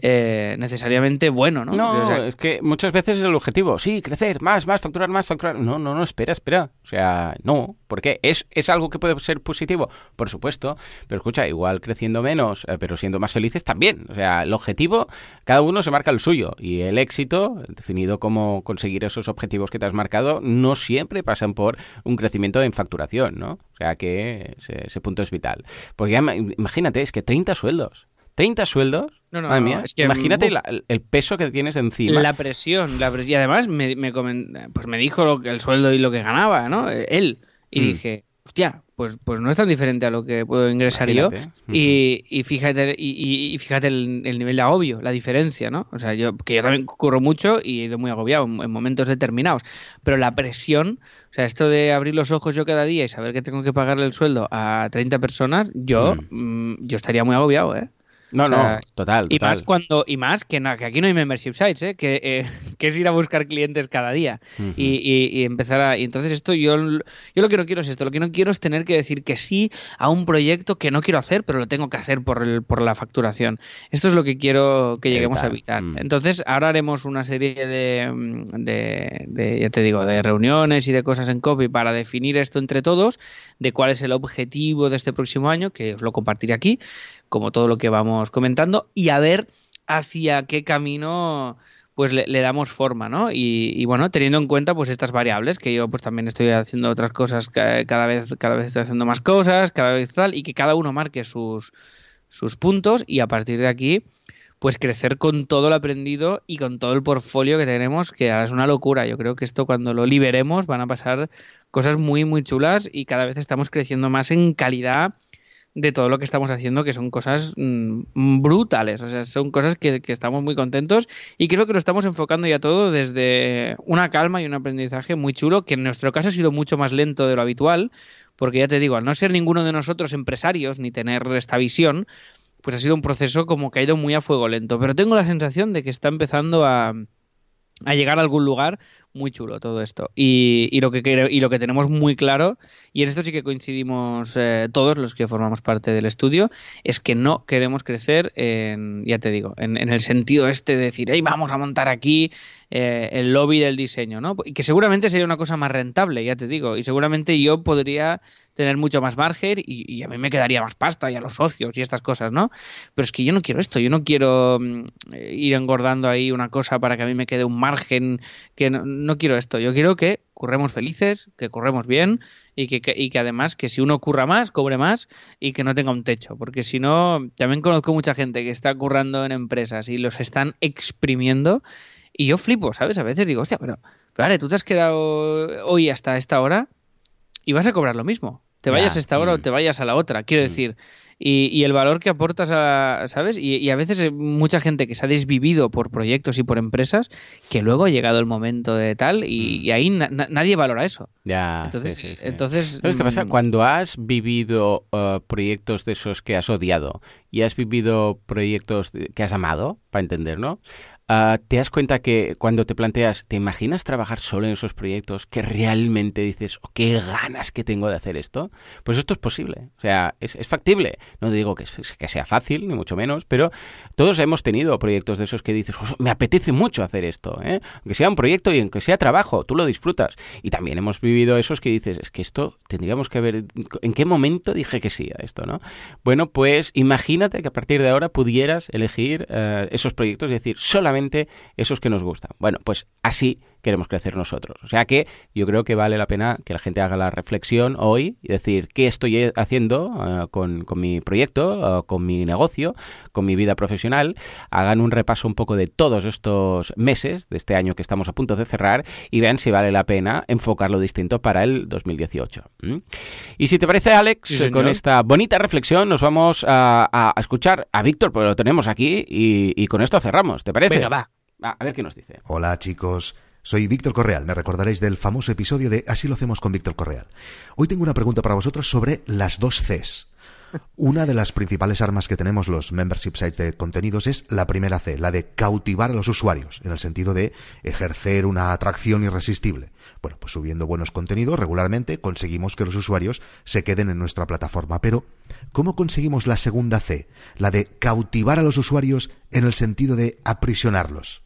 eh, necesariamente bueno, ¿no? No, es que muchas veces es el objetivo. Sí, crecer, más, más, facturar, más, facturar. No, no, no, espera, espera. O sea, no. porque ¿Es, es algo que puede ser positivo? Por supuesto. Pero escucha, igual creciendo menos, eh, pero siendo más felices también. O sea, el objetivo, cada uno se marca el suyo. Y el éxito, definido como conseguir esos objetivos que te has marcado, no siempre pasan por un crecimiento en facturación, ¿no? O sea que ese, ese punto es vital. Porque imagínate, es que 30 sueldos. 30 sueldos. No, no, mía, es que, imagínate el peso que tienes encima. La presión, la presión. Y además me, me, pues me dijo lo que, el sueldo y lo que ganaba, ¿no? Él. Y mm. dije, hostia, pues, pues no es tan diferente a lo que puedo ingresar yo. Y, y, fíjate, y, fíjate el, nivel de agobio, la diferencia, ¿no? O sea, yo, que yo también curro mucho y he ido muy agobiado en, momentos determinados. Pero la presión, o sea, esto de abrir los ojos yo cada día y saber que tengo que pagarle el sueldo a 30 personas, yo, mm, yo estaría muy agobiado, ¿eh? No, no, total, Y más cuando, y más que, que aquí no hay membership sites, ¿eh? que, eh, que es ir a buscar clientes cada día y, empezar a. Y entonces esto yo, yo lo que no quiero es esto, lo que no quiero es tener que decir que sí a un proyecto que no quiero hacer, pero lo tengo que hacer por, el, por la facturación. Esto es lo que quiero que lleguemos a evitar. Mm. Entonces, ahora haremos una serie de, de, de, ya te digo, de reuniones y de cosas en copy para definir esto entre todos, de cuál es el objetivo de este próximo año, que os lo compartiré aquí como todo lo que vamos comentando, y a ver hacia qué camino pues le, damos forma, ¿no? Y, bueno, teniendo en cuenta pues estas variables, que yo pues también estoy haciendo otras cosas, cada vez, cada vez estoy haciendo más cosas, cada vez tal, y que cada uno marque sus, sus puntos, y a partir de aquí, pues crecer con todo lo aprendido y con todo el portfolio que tenemos, que ahora es una locura. Yo creo que esto cuando lo liberemos van a pasar cosas muy, muy chulas y cada vez estamos creciendo más en calidad de todo lo que estamos haciendo, que son cosas mm, brutales, o sea, son cosas que, estamos muy contentos y creo que lo estamos enfocando ya todo desde una calma y un aprendizaje muy chulo, que en nuestro caso ha sido mucho más lento de lo habitual, porque ya te digo, al no ser ninguno de nosotros empresarios ni tener esta visión, pues ha sido un proceso como que ha ido muy a fuego lento, pero tengo la sensación de que está empezando a, a llegar a algún lugar muy chulo todo esto. Y, y, lo que y lo que tenemos muy claro, y en esto sí que coincidimos eh, todos los que formamos parte del estudio, es que no queremos crecer en, ya te digo, en, el sentido este de decir, hey, vamos a montar aquí eh, el lobby del diseño, ¿no? Y que seguramente sería una cosa más rentable, ya te digo, y seguramente yo podría tener mucho más margen y, a mí me quedaría más pasta y a los socios y estas cosas, ¿no? Pero es que yo no quiero esto, yo no quiero mm, ir engordando ahí una cosa para que a mí me quede un margen que no, no quiero esto, yo quiero que curremos felices, que curremos bien y que, y que además que si uno curra más, cobre más y que no tenga un techo, porque si no, también conozco mucha gente que está currando en empresas y los están exprimiendo y yo flipo, ¿sabes? A veces digo, hostia, pero, pero vale, tú te has quedado hoy hasta esta hora y vas a cobrar lo mismo. Te vayas a esta hora o mm. te vayas a la otra. Quiero mm. decir, y, el valor que aportas a, ¿sabes? Y, a veces mucha gente que se ha desvivido por proyectos y por empresas, que luego ha llegado el momento de tal y, mm. ahí nadie valora eso. Ya, entonces, entonces ¿Sabes qué pasa? Mm, Cuando has vivido uh, proyectos de esos que has odiado y has vivido proyectos que has amado, para entender, ¿no? Ah, te das cuenta que cuando te planteas, ¿te imaginas trabajar solo en esos proyectos que realmente dices, oh, qué ganas que tengo de hacer esto? Pues esto es posible, o sea, es, factible. No digo que, que, sea fácil, ni mucho menos, pero todos hemos tenido proyectos de esos que dices, me apetece mucho hacer esto, ¿eh? aunque sea un proyecto y aunque sea trabajo, tú lo disfrutas. Y también hemos vivido esos que dices, es que esto tendríamos que ver, ¿en qué momento dije que sí a esto? ¿no? Bueno, pues imagínate que a partir de ahora pudieras elegir eh, esos proyectos y decir, solamente esos que nos gustan. Bueno, pues así queremos crecer nosotros. O sea que yo creo que vale la pena que la gente haga la reflexión hoy y decir qué estoy haciendo eh, con, mi proyecto, con mi negocio, con mi vida profesional. Hagan un repaso un poco de todos estos meses de este año que estamos a punto de cerrar y vean si vale la pena enfocarlo distinto para el 2018. Y si te parece, Alex, con esta bonita reflexión nos vamos a, escuchar a Víctor, porque lo tenemos aquí y, con esto cerramos. ¿Te parece? Venga, va. A ver qué nos dice. Hola chicos, soy Víctor Correal, me recordaréis del famoso episodio de Así lo hacemos con Víctor Correal. Hoy tengo una pregunta para vosotros sobre las dos Cs. Una de las principales armas que tenemos los membership sites de contenidos es la primera C, la de cautivar a los usuarios, en el sentido de ejercer una atracción irresistible. Bueno, pues subiendo buenos contenidos regularmente conseguimos que los usuarios se queden en nuestra plataforma. Pero, ¿cómo conseguimos la segunda C, la de cautivar a los usuarios en el sentido de aprisionarlos?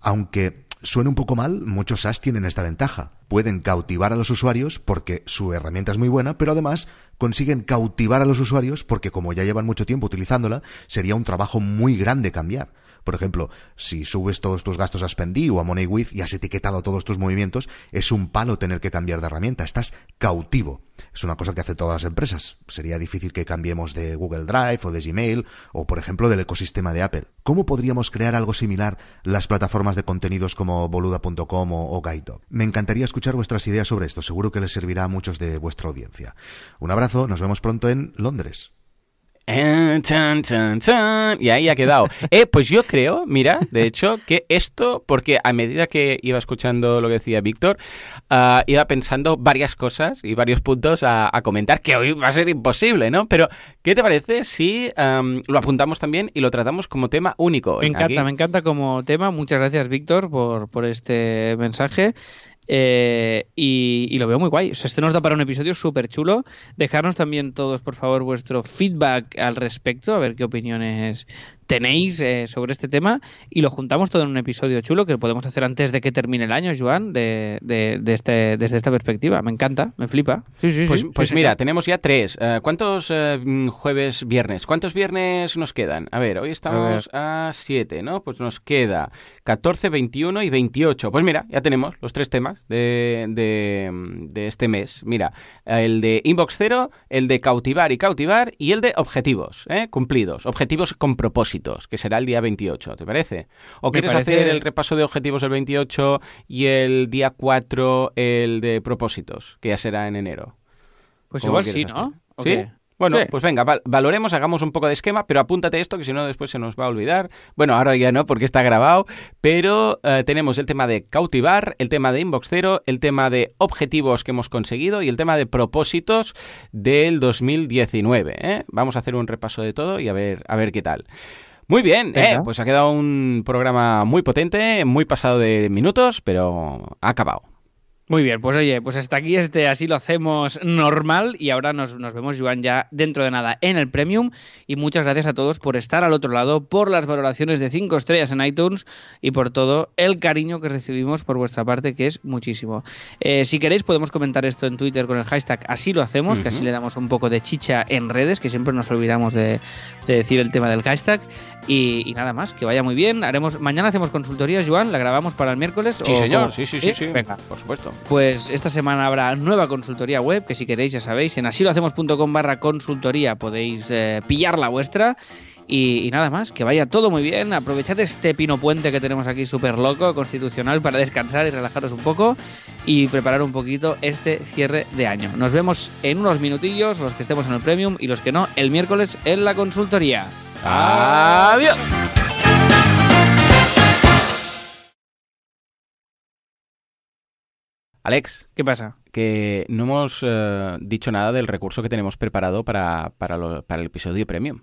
Aunque suene un poco mal, muchos SaaS tienen esta ventaja. Pueden cautivar a los usuarios porque su herramienta es muy buena, pero además consiguen cautivar a los usuarios porque como ya llevan mucho tiempo utilizándola, sería un trabajo muy grande cambiar. Por ejemplo, si subes todos tus gastos a Spendi o a MoneyWith y has etiquetado todos tus movimientos, es un palo tener que cambiar de herramienta. Estás cautivo. Es una cosa que hacen todas las empresas. Sería difícil que cambiemos de Google Drive o de Gmail o, por ejemplo, del ecosistema de Apple. ¿Cómo podríamos crear algo similar las plataformas de contenidos como boluda.com o, o Me encantaría escuchar vuestras ideas sobre esto. Seguro que les servirá a muchos de vuestra audiencia. Un abrazo. Nos vemos pronto en Londres. Y ahí ha quedado. Eh, pues yo creo, mira, de hecho, que esto, porque a medida que iba escuchando lo que decía Víctor, uh, iba pensando varias cosas y varios puntos a, a, comentar, que hoy va a ser imposible, ¿no? Pero, ¿qué te parece si um, lo apuntamos también y lo tratamos como tema único? Me encanta, Aquí? me encanta como tema. Muchas gracias, Víctor, por, por este mensaje. Eh, y, lo veo muy guay. O sea, este nos da para un episodio súper chulo. Dejarnos también todos, por favor, vuestro feedback al respecto, a ver qué opiniones tenéis eh, sobre este tema y lo juntamos todo en un episodio chulo que podemos hacer antes de que termine el año, Joan, de, de, de este, desde esta perspectiva. Me encanta, me flipa. Sí, sí, pues, sí, pues sí, mira, sí. tenemos ya tres. Uh, ¿Cuántos uh, jueves, viernes? ¿Cuántos viernes nos quedan? A ver, hoy estamos a, a siete, ¿no? Pues nos queda 14, 21 y 28. Pues mira, ya tenemos los tres temas de, de, de este mes. Mira, el de Inbox Cero, el de cautivar y cautivar y el de objetivos, ¿eh? Cumplidos, objetivos con propósito que será el día 28, ¿te parece? ¿O Me quieres parece... hacer el repaso de objetivos el 28 y el día 4 el de propósitos, que ya será en enero? Pues igual sí, ¿no? ¿Sí? Bueno, sí. pues venga, val valoremos, hagamos un poco de esquema, pero apúntate esto que si no después se nos va a olvidar. Bueno, ahora ya no porque está grabado, pero uh, tenemos el tema de cautivar, el tema de inbox cero, el tema de objetivos que hemos conseguido y el tema de propósitos del 2019. ¿eh? Vamos a hacer un repaso de todo y a ver, a ver qué tal. Muy bien, eh, pues ha quedado un programa muy potente, muy pasado de minutos, pero ha acabado. Muy bien, pues oye, pues hasta aquí este así lo hacemos normal y ahora nos, nos, vemos, Joan, ya dentro de nada en el Premium y muchas gracias a todos por estar al otro lado, por las valoraciones de 5 estrellas en iTunes y por todo el cariño que recibimos por vuestra parte, que es muchísimo. Eh, si queréis podemos comentar esto en Twitter con el hashtag así lo hacemos, uh -huh. que así le damos un poco de chicha en redes, que siempre nos olvidamos de, de decir el tema del hashtag y, y, nada más, que vaya muy bien. Haremos Mañana hacemos consultoría, Joan, la grabamos para el miércoles. Sí, señor, sí, sí, sí, sí, Venga, por supuesto. Pues esta semana habrá nueva consultoría web, que si queréis, ya sabéis, en asilohacemos.com barra consultoría podéis eh, pillar la vuestra. Y, y, nada más, que vaya todo muy bien. Aprovechad este pino puente que tenemos aquí súper loco, constitucional, para descansar y relajaros un poco y preparar un poquito este cierre de año. Nos vemos en unos minutillos, los que estemos en el Premium y los que no, el miércoles en la consultoría. Adiós. Alex. ¿Qué pasa? Que no hemos uh, dicho nada del recurso que tenemos preparado para, para, lo, para el episodio premium.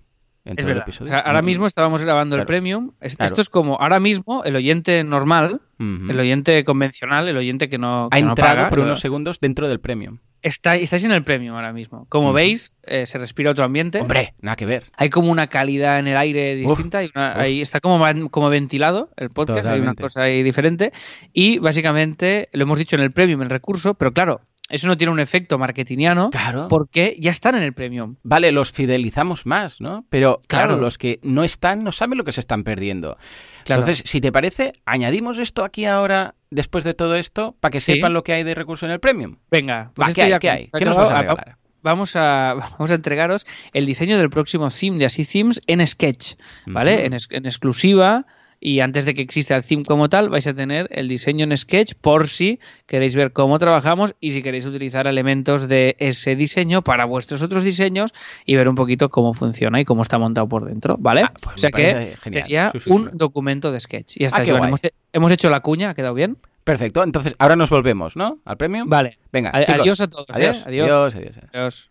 Es verdad. O sea, ahora mismo estábamos grabando claro. el premium. Esto claro. es como ahora mismo el oyente normal, uh -huh. el oyente convencional, el oyente que no. Que ha no entrado paga, por unos segundos dentro del premium. Está, estáis en el premium ahora mismo. Como uh -huh. veis, eh, se respira otro ambiente. Hombre, nada que ver. Hay como una calidad en el aire distinta. Uf, una, ahí está como, como ventilado el podcast. Totalmente. Hay una cosa ahí diferente. Y básicamente, lo hemos dicho en el premium, el recurso, pero claro, eso no tiene un efecto marketingiano claro. porque ya están en el premium. Vale, los fidelizamos más, ¿no? Pero claro, claro, los que no están no saben lo que se están perdiendo. Claro. Entonces, si te parece, añadimos esto aquí ahora, después de todo esto, para que ¿Sí? sepan lo que hay de recurso en el premium. Venga, pues Va, ¿qué, hay, ¿qué hay? ¿Qué nos vas a regalar? Vamos a, vamos a entregaros el diseño del próximo theme de Así Themes en Sketch, ¿vale? Uh -huh. en, es, en exclusiva y antes de que exista el theme como tal vais a tener el diseño en Sketch por si queréis ver cómo trabajamos y si queréis utilizar elementos de ese diseño para vuestros otros diseños y ver un poquito cómo funciona y cómo está montado por dentro, ¿vale? Ah, pues o sea que genial. sería sí, sí, un documento de Sketch. Y hasta ah, hemos, hemos, hecho la cuña, ¿ha quedado bien? Perfecto, entonces ahora nos volvemos, ¿no? Al premio. Vale. Venga, a chicos. adiós a todos. Adiós. ¿eh? adiós. adiós. adiós. adiós.